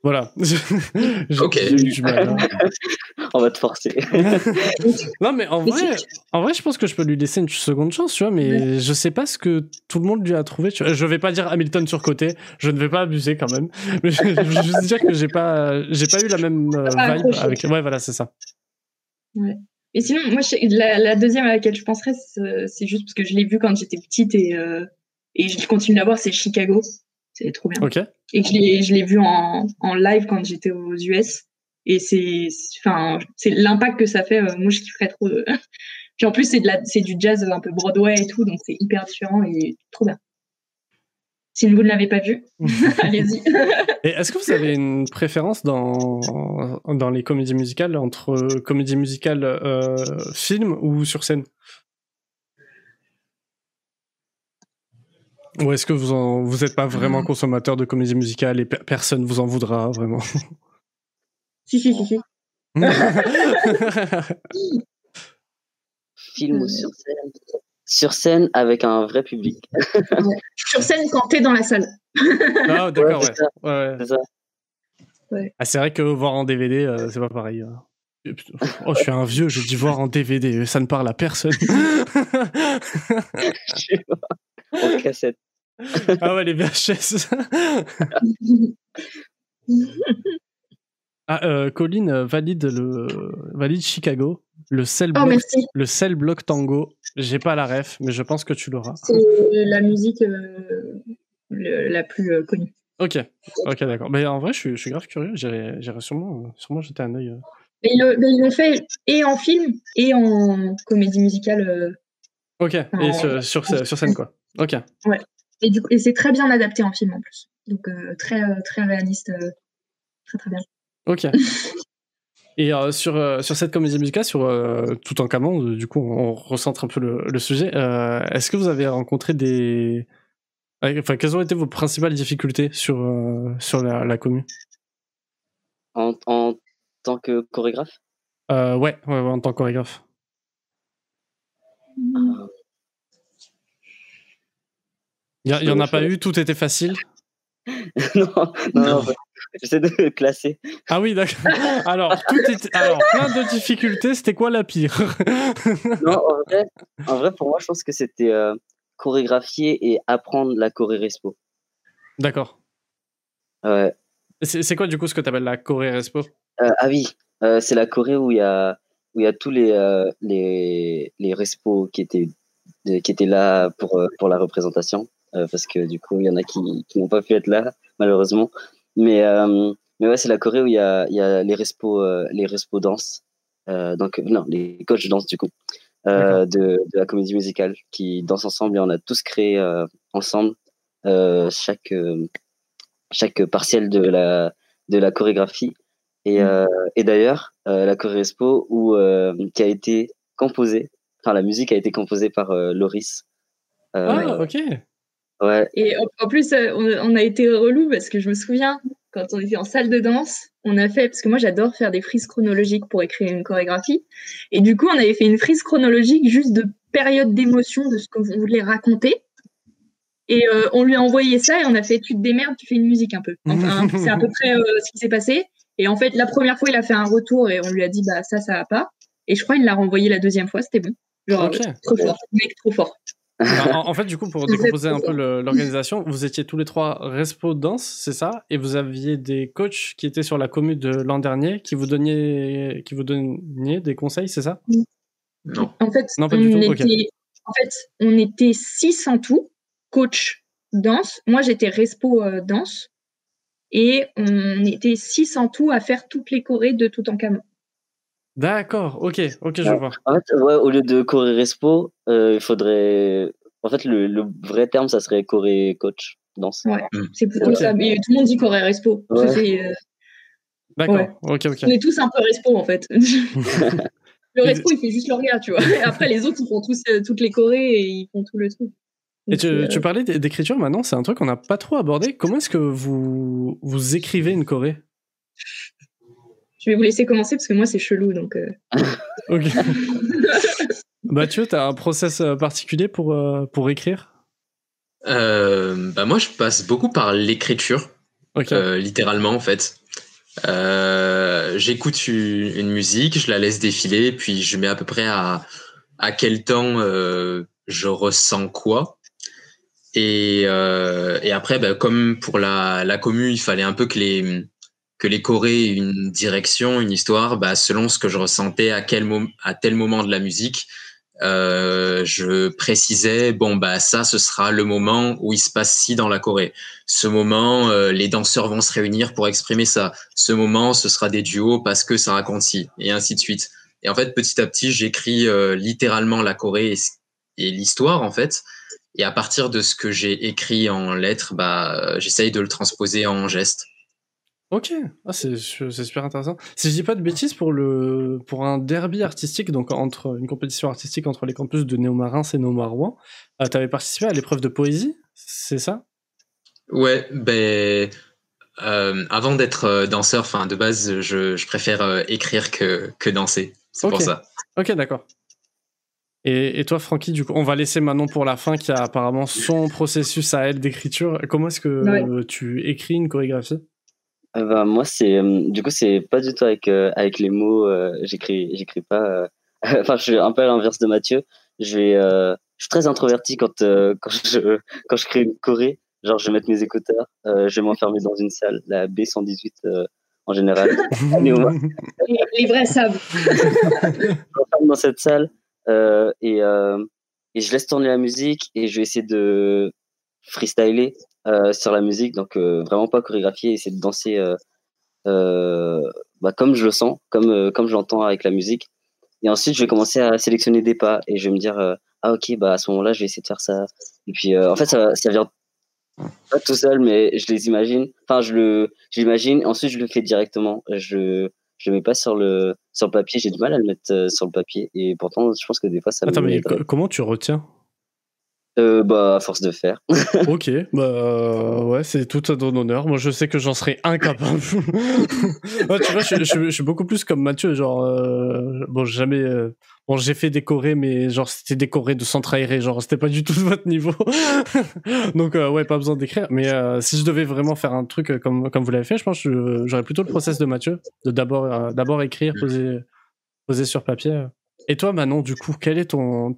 Voilà. Ok. mal, hein. On va te forcer. Non, mais en vrai, en vrai, je pense que je peux lui laisser une seconde chance, tu vois, mais je sais pas ce que tout le monde lui a trouvé. Tu vois. Je vais pas dire Hamilton sur côté, je ne vais pas abuser quand même, mais je, je veux juste dire que j'ai pas, j'ai pas eu la même euh, Pas vibe accroché. avec. Ouais, voilà, c'est ça. Et sinon, moi, la, la deuxième à laquelle je penserais, c'est c'est juste parce que je l'ai vu quand j'étais petite et, euh, et je continue à voir, c'est Chicago. C'est trop bien. Et je l'ai, je l'ai vu en, en live quand j'étais aux US. Et c'est, enfin, c'est l'impact que ça fait. euh, moi, je kifferais trop. de- Puis en plus, c'est de la, c'est du jazz un peu Broadway et tout, donc c'est hyper différent et trop bien. Si vous ne l'avez pas vu, allez-y. Et est-ce que vous avez une préférence dans dans les comédies musicales entre comédie musicale euh, film ou sur scène? Ou est-ce que vous en, vous êtes pas vraiment consommateur de comédie musicale et pe- personne vous en voudra vraiment? Si, si, si, si. Film Euh. ou sur scène? Sur scène avec un vrai public. Sur scène quand t'es dans la salle. Ah, d'accord, Ouais, ouais. c'est ça. Ouais, ça. Ah, c'est vrai que voir en DVD, euh, c'est pas pareil. hein. Oh, je suis un vieux, j'ai dit voir en DVD, ça ne parle à personne. En cassette. ah ouais, les VHS. ah, euh, Colin euh, valide le valide Chicago, le cell Oh, block, merci. le block tango. J'ai pas la ref, mais je pense que tu l'auras. C'est la musique euh, le- la plus euh, connue. Ok, ok, d'accord. Mais en vrai, je suis, je suis grave curieux. J'irai j'irai sûrement, sûrement jeter un œil. euh. Mais ils l'ont fait et en film et en comédie musicale. Ok, et Oh. sur, sur, scè- sur scène quoi. Ok. et du coup, et c'est très bien adapté en film en plus. Donc euh, très euh, très réaliste, euh, très très bien. Ok. Et euh, sur, euh, sur cette comédie musicale, sur euh, tout en camon, du coup, on recentre un peu le, le sujet. euh, Est-ce que vous avez rencontré des. Enfin, quelles ont été vos principales difficultés sur, euh, sur la, la commu? En, en tant que chorégraphe? Euh, ouais, ouais, ouais, en tant que chorégraphe. Il y, en a pas eu, tout était facile. non, non, Non. bah, j'essaie de classer. Ah oui, d'accord. Alors, tout était... Alors, plein de difficultés, c'était quoi la pire Non, en vrai, en vrai, pour moi, je pense que c'était euh, chorégraphier et apprendre la choré respo. D'accord. Ouais. C'est quoi du coup ce que tu appelles la Corée Respo? Euh, ah oui, euh, c'est la Corée où il y a où y a tous les les les respos qui étaient qui étaient là pour pour la représentation parce que du coup il y en a qui qui n'ont pas pu être là malheureusement. Mais euh, mais ouais, c'est la Corée où il y a y a les respos euh, les respos danse euh, donc non les coachs danse du coup euh, de de la comédie musicale qui dansent ensemble et on a tous créé euh, ensemble euh, chaque euh, chaque partiel de la de la chorégraphie et, euh, et d'ailleurs, euh, la choré Respo où, euh, qui a été composée, enfin la musique a été composée par euh, Loris. Euh, Ah, ok. Ouais, Et en, en plus, euh, on, on a été relou parce que je me souviens, quand on était en salle de danse, on a fait, parce que moi j'adore faire des frises chronologiques pour écrire une chorégraphie. Et du coup, on avait fait une frise chronologique juste de période d'émotion de ce qu'on voulait raconter. Et euh, on lui a envoyé ça et on a fait tu te démerdes, tu fais une musique un peu. Enfin, c'est à peu près euh, ce qui s'est passé. Et en fait, la première fois, il a fait un retour et on lui a dit bah ça, ça va pas. Et je crois qu'il l'a renvoyé la deuxième fois, c'était bon. Genre, trop fort, mec, trop fort. En, en fait, du coup, pour décomposer un peu l'organisation, vous étiez tous les trois Respo Danse, c'est ça? Et vous aviez des coachs qui étaient sur la commune de l'an dernier qui vous donnaient, qui vous donnaient des conseils, c'est ça? Non. En fait, Non, pas on du tout, ok. était, en fait, on était six en tout, coach danse. Moi, j'étais respo euh, danse. Et on était six en tout à faire toutes les chorés de tout en camon. D'accord, ok, ok, je Ouais. vois. en fait, ouais, au lieu de choré Respo, euh, il faudrait. En fait, le, le vrai terme, ça serait choré coach danse. Ouais, Mm. c'est plutôt Ok. ça. Mais tout le monde dit choré respo. Ouais. euh, D'accord, Ouais. ok, ok. on est tous un peu respo, en fait. le respo, il fait juste le regard, tu vois. Après, les autres, ils font tous, euh, toutes les chorés et ils font tout le truc. Et tu, tu parlais d'écriture maintenant, c'est un truc qu'on n'a pas trop abordé. Comment est-ce que vous, vous écrivez une choré Je vais vous laisser commencer parce que moi, c'est chelou. Donc, euh, Ok. Mathieu, t'as un process euh, particulier pour, euh, pour écrire? Euh, bah moi, je passe beaucoup par l'écriture, euh, littéralement en fait. Euh, J'écoute une, une musique, je la laisse défiler, puis je mets à peu près à, à quel temps euh, je ressens quoi. Et, euh, et après, bah, comme pour la, la commu, il fallait un peu que les, que les chorés aient une direction, une histoire, bah, selon ce que je ressentais à, quel à tel moment de la musique. Euh, je précisais bon bah ça ce sera le moment où il se passe ci dans la Corée. Ce moment euh, les danseurs vont se réunir pour exprimer ça. Ce moment ce sera des duos parce que ça raconte ci et ainsi de suite. Et en fait petit à petit j'écris euh, littéralement la Corée et, et l'histoire en fait. Et à partir de ce que j'ai écrit en lettres, bah j'essaye de le transposer en gestes. Ok, ah, c'est super intéressant. Si je dis pas de bêtises, pour, le, pour un derby artistique, donc entre une compétition artistique entre les campus de Néomarins et Néomarouan, euh, tu avais participé à l'épreuve de poésie, c'est ça? Ouais, ben avant d'être danseur, enfin de base, je, je préfère écrire que, que danser. C'est pour ça. Ok, d'accord. Et, et, toi, Francky, du coup, on va laisser Manon pour la fin, qui a apparemment son processus à elle d'écriture. Comment est-ce que tu écris une chorégraphie? Euh, bah, Moi, c'est du coup, c'est pas du tout avec euh, avec les mots. Euh, j'écris, j'écris pas. enfin, je suis un peu à l'inverse de Mathieu. Je vais, je suis très introverti quand quand je quand je crée une choré. Genre, je vais mettre mes écouteurs, je vais m'enfermer dans une salle, la B118 en général. les, vrais savent. je m'enferme dans cette salle euh, et, euh, et je laisse tourner la musique et je vais essayer de freestyler euh, sur la musique, donc vraiment pas chorégraphier, essayer de danser bah, comme je le sens, comme, comme je l'entends avec la musique. Et ensuite, je vais commencer à sélectionner des pas et je vais me dire, ah ok, bah à ce moment-là, je vais essayer de faire ça. Et puis, en fait, ça, ça vient pas tout seul, mais je les imagine. Enfin, je le, j'imagine. Ensuite, je le fais directement. Je, je le mets pas sur le sur le papier. J'ai du mal à le mettre euh, sur le papier et pourtant je pense que des fois ça. Attends, mais comment tu retiens? Euh, bah, à force de faire. ok, bah euh, ouais, c'est tout à ton honneur. Moi, je sais que j'en serais incapable. tu vois, je, suis beaucoup plus comme Mathieu, genre, euh, bon, jamais. bon, j'ai fait décorer, mais genre, c'était décoré de centre aéré, genre, c'était pas du tout de votre niveau. Donc, ouais, pas besoin d'écrire. Mais si je devais vraiment faire un truc comme, comme vous l'avez fait, je pense que j'aurais plutôt le process de Mathieu, de d'abord d'abord écrire, poser, poser sur papier. Et toi, Manon, du coup, quelle est ton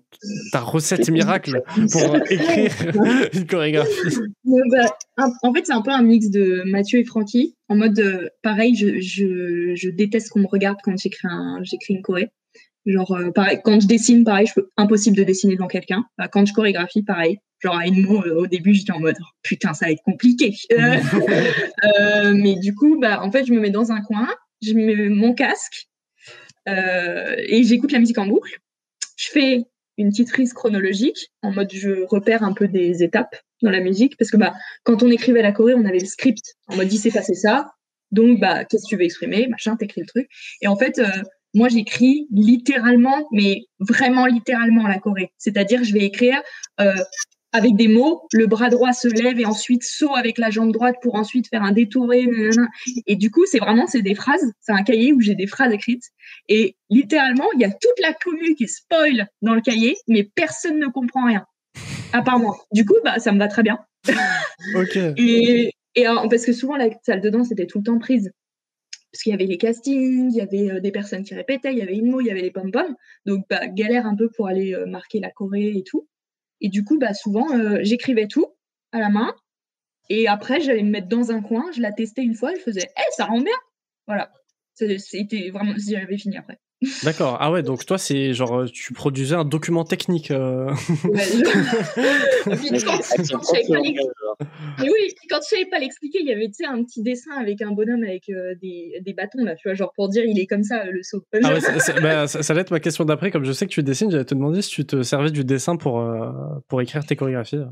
ta recette miracle pour écrire une chorégraphie? Bah, En fait, c'est un peu un mix de Mathieu et Francky. En mode, euh, pareil, je, je, je déteste qu'on me regarde quand j'écris un, j'écris une choré. Genre, euh, pareil, quand je dessine, pareil, je peux impossible de dessiner devant quelqu'un. Bah, quand je chorégraphie, pareil. Genre, à une mot, euh, au début, j'étais en mode, oh, putain, ça va être compliqué. mais du coup, bah, en fait, je me mets dans un coin, je mets mon casque, euh, et j'écoute la musique en boucle. Je fais une petite frise chronologique en mode je repère un peu des étapes dans la musique parce que bah quand on écrivait la choré on avait le script en mode il s'est passé ça donc bah qu'est-ce que tu veux exprimer machin t'écris le truc et en fait euh, moi j'écris littéralement mais vraiment littéralement la choré c'est-à-dire je vais écrire euh, avec des mots, le bras droit se lève et ensuite saut avec la jambe droite pour ensuite faire un détouré. Et du coup, c'est vraiment c'est des phrases, c'est un cahier où j'ai des phrases écrites. Et littéralement, il y a toute la commune qui spoil dans le cahier, mais personne ne comprend rien, à part moi. Du coup, bah, ça me va très bien. ok. Et, et parce que souvent, la salle de danse était tout le temps prise. Parce qu'il y avait les castings, il y avait euh, des personnes qui répétaient, il y avait une mot, il y avait les pom-pom. Donc, bah, galère un peu pour aller euh, marquer la Corée et tout. Et du coup, bah, souvent, euh, j'écrivais tout à la main. Et après, j'allais me mettre dans un coin, je la testais une fois, je faisais, hé, ça rend bien. Voilà. C'était vraiment, j'avais fini après. D'accord. Ah ouais, donc toi, c'est genre, euh, tu produisais un document technique. Euh... Ouais, je... quand, quand Mais oui, quand je savais pas l'expliquer, il y avait un petit dessin avec un bonhomme avec euh, des, des, bâtons, là, tu vois, genre pour dire il est comme ça, le saut. Ah ouais, bah, ça, ça, va être ma question d'après. Comme je sais que tu dessines, j'allais te demander si tu te servais du dessin pour, euh, pour écrire tes chorégraphies.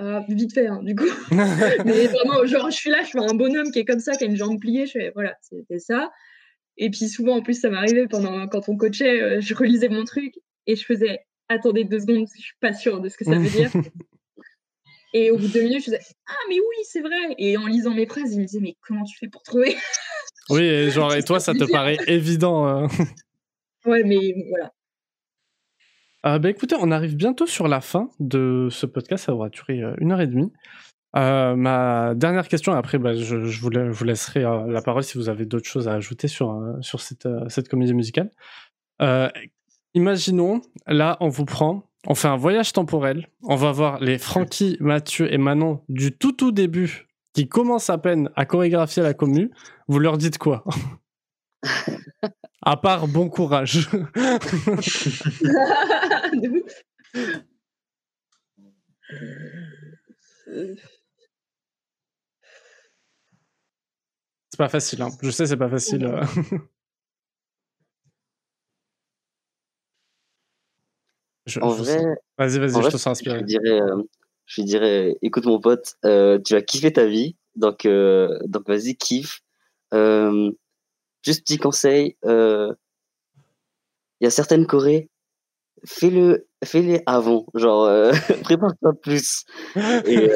Euh, vite fait, hein, du coup. Mais vraiment, genre, je suis là, je suis un bonhomme qui est comme ça, qui a une jambe pliée, je fais, voilà, c'était ça. Et puis souvent, en plus, ça m'arrivait pendant quand on coachait, euh, je relisais mon truc et je faisais attendez deux secondes, je suis pas sûre de ce que ça veut dire. et au bout de deux minutes, je faisais ah mais oui, c'est vrai. Et en lisant mes phrases, il me disait mais comment tu fais pour trouver? Oui, et genre et toi, ça te paraît évident. Hein. Ouais, mais voilà. Euh, bah écoutez, on arrive bientôt sur la fin de ce podcast. Ça aura duré euh, une heure et demie. Euh, ma dernière question, après bah, je, vous, laisserai euh, la parole si vous avez d'autres choses à ajouter sur, euh, sur cette, cette comédie musicale. imaginons, là, on vous prend, on fait un voyage temporel, on va voir les Francky, Mathieu et Manon du tout tout début qui commencent à peine à chorégraphier la commu. Vous leur dites quoi? À part bon courage. C'est pas facile, hein. je sais, c'est pas facile. Euh. en vrai, vas-y, vas-y, je te sens inspiré. Je dirais, euh, je dirais, écoute mon pote, euh, tu vas kiffer ta vie, donc, donc vas-y, kiffe. juste petit conseil, il y a certaines Corées fais-le, fais-les avant. Genre, euh, prépare-toi plus. Et,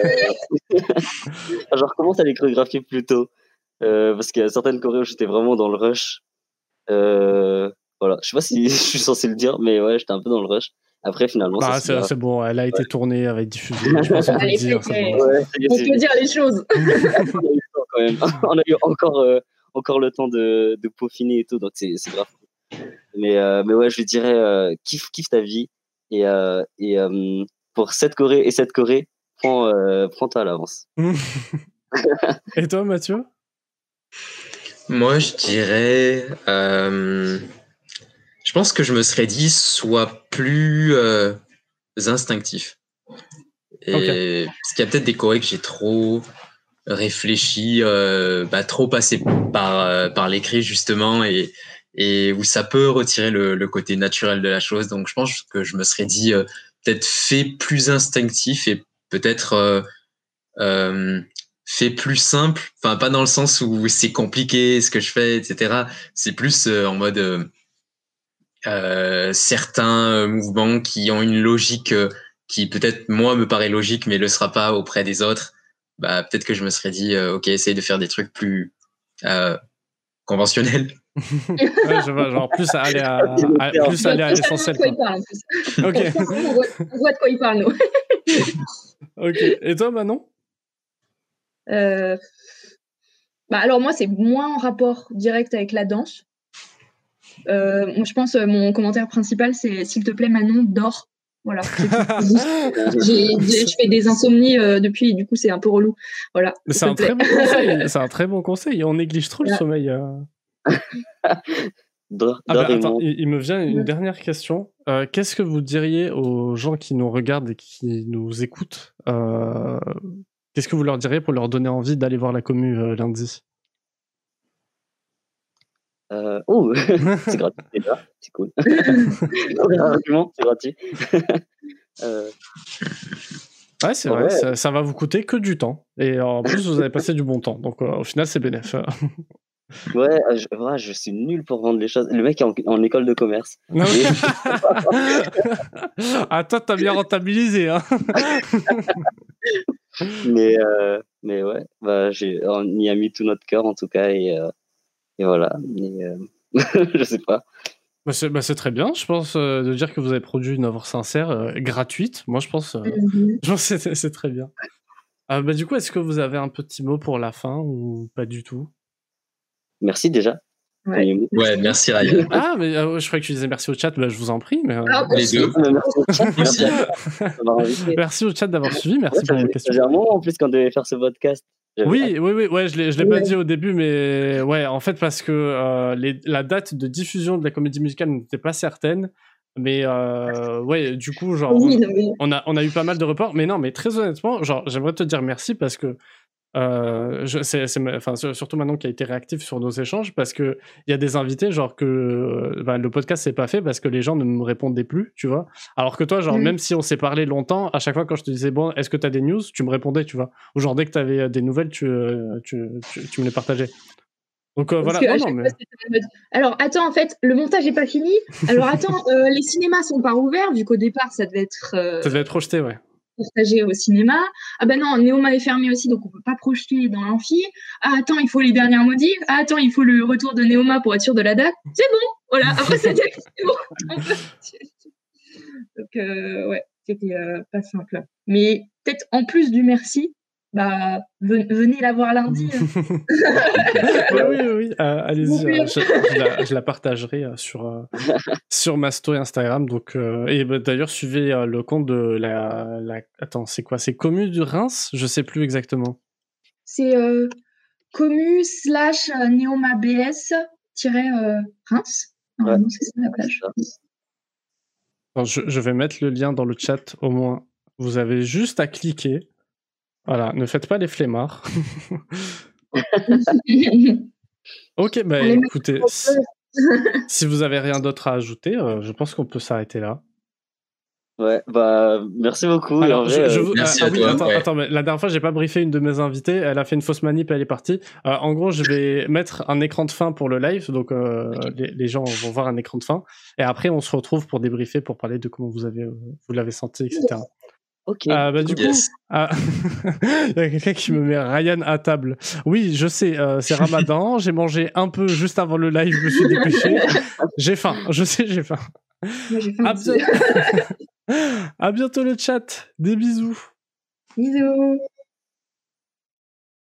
genre, commence à les chorégraphier plus tôt. Parce qu'il y a certaines où j'étais vraiment dans le rush. voilà, je sais pas si je suis censé le dire, mais ouais, j'étais un peu dans le rush. Après, finalement, ah, c'est bon, elle a été tournée, avec diffusée. Je pense qu'on peut dire. on peut dire les choses. on a eu encore, encore le temps de, de peaufiner et tout, donc c'est grave. Mais, euh, mais ouais, je lui dirais, euh, kiffe, kiffe ta vie. Et, euh, et pour cette Corée et cette Corée, prends, prends-toi à l'avance. et toi, Mathieu? Moi, je dirais. je pense que je me serais dit, sois plus instinctif. Et parce qu'il y a peut-être des Corées que j'ai trop réfléchi, bah, trop passé par, par l'écrit justement, et, et où ça peut retirer le, le, côté naturel de la chose. Donc je pense que je me serais dit euh, peut-être fait plus instinctif et peut-être euh, euh, fait plus simple. Enfin pas dans le sens où c'est compliqué ce que je fais, etc. C'est plus euh, en mode certains mouvements qui ont une logique qui peut-être moi me paraît logique mais le sera pas auprès des autres. Bah peut-être que je me serais dit ok essaye de faire des trucs plus conventionnels ouais, je vois, genre plus aller à, à plus aller à l'essentiel. On voit de quoi il parle, nous. ok. Et toi, Manon? Euh... bah, Alors, moi, c'est moins en rapport direct avec la danse. Euh, je pense, euh, mon commentaire principal, c'est s'il te plaît, Manon, dors. Voilà. je fais des insomnies euh, depuis, du coup, c'est un peu relou. Voilà. C'est un, très bon conseil. C'est un très bon conseil. On néglige trop le sommeil. Euh. Ah bah, il, me vient une dernière question. Euh, qu'est-ce que vous diriez aux gens qui nous regardent et qui nous écoutent euh, Qu'est-ce que vous leur diriez pour leur donner envie d'aller voir la commu euh, lundi? Oh, c'est gratuit déjà, c'est cool. c'est gratuit. Ouais, c'est vrai, ça, ça, va vous coûter que du temps. Et en plus, vous avez passé du bon temps. Donc au final, c'est bénéfique. Ouais, euh, je, je suis nul pour vendre les choses. Le mec est en, école de commerce. ah, toi, t'as bien rentabilisé. Hein mais, euh, mais ouais, bah, on y a mis tout notre cœur en tout cas. Et, euh, et voilà. je sais pas. Bah, bah c'est très bien, je pense, de dire que vous avez produit une œuvre sincère, gratuite. Moi, je pense, mhm. je pense que c'est très bien. bah, du coup, est-ce que vous avez un petit mot pour la fin ou pas du tout? Merci déjà. Ouais, merci Ryan. Ah, mais euh, je croyais que tu disais merci au chat, bah, je vous en prie. Mais, euh, ah, les deux. merci. merci au chat d'avoir suivi, merci pour vos questions. En plus, quand on devait faire ce podcast. Oui, oui, oui, ouais, je l'ai, l'ai pas dit au début, mais ouais, en fait, parce que euh, les, la date de diffusion de la comédie musicale n'était pas certaine. Mais ouais, du coup, genre, on, a, on a eu pas mal de reports. Mais non, mais très honnêtement, genre, j'aimerais te dire merci parce que euh, c'est, enfin, surtout maintenant qui a été réactif sur nos échanges parce que il y a des invités genre que euh, bah, le podcast s'est pas fait parce que les gens ne me répondaient plus, tu vois. Alors que toi, genre mm. même si on s'est parlé longtemps, à chaque fois quand je te disais bon, est-ce que tu as des news, tu me répondais, tu vois. Ou genre dès que tu avais euh, des nouvelles, tu, tu, tu, me les partageais. Donc voilà. Non, mais... Alors attends, en fait, le montage est pas fini. Alors attends, les cinémas sont pas ouverts vu qu'au départ ça devait être. Ça devait être projeté, ouais partagé au cinéma. Ah ben non, Néoma est fermé aussi, donc on peut pas projeter dans l'amphi. Ah attends, il faut les dernières modifs. Ah attends, il faut le retour de Néoma pour être sûr de la date. C'est bon, voilà. Après c'était bon. donc euh, ouais, c'était euh, pas simple. Mais peut-être en plus du merci, bah, venez la voir lundi. Hein. oui, oui, oui. Euh, allez-y, euh, je, la, partagerai euh, sur, sur ma story Instagram. Donc, et bah, d'ailleurs, suivez le compte de la. la... Attends, c'est quoi? C'est Commu du Reims? Je sais plus exactement. C'est Commu slash NeomaBS Reims. c'est ça la page. je, je vais mettre le lien dans le chat au moins. Vous avez juste à cliquer voilà, ne faites pas les flemmards. ok, bah écoutez, si, vous avez rien d'autre à ajouter, euh, je pense qu'on peut s'arrêter là. Ouais, bah merci beaucoup. Alors, vrai, je, je vous- Merci ah, à oui, toi, attends, ouais. attends, mais la dernière fois, j'ai pas briefé une de mes invitées. Elle a fait une fausse manip, elle est partie. Euh, en gros, je vais mettre un écran de fin pour le live, donc euh, les, les gens vont voir un écran de fin. Et après, on se retrouve pour débriefer, pour parler de comment vous avez, vous l'avez senti, etc. Ok. Euh, bah, du coup, ah, il y a quelqu'un qui me met Ryan à table. Oui, je sais, euh, c'est Ramadan. j'ai mangé un peu juste avant le live, je me suis dépêché. J'ai faim, je sais, j'ai faim. Moi, j'ai faim À, bien- à bientôt le chat. Des bisous. Bisous.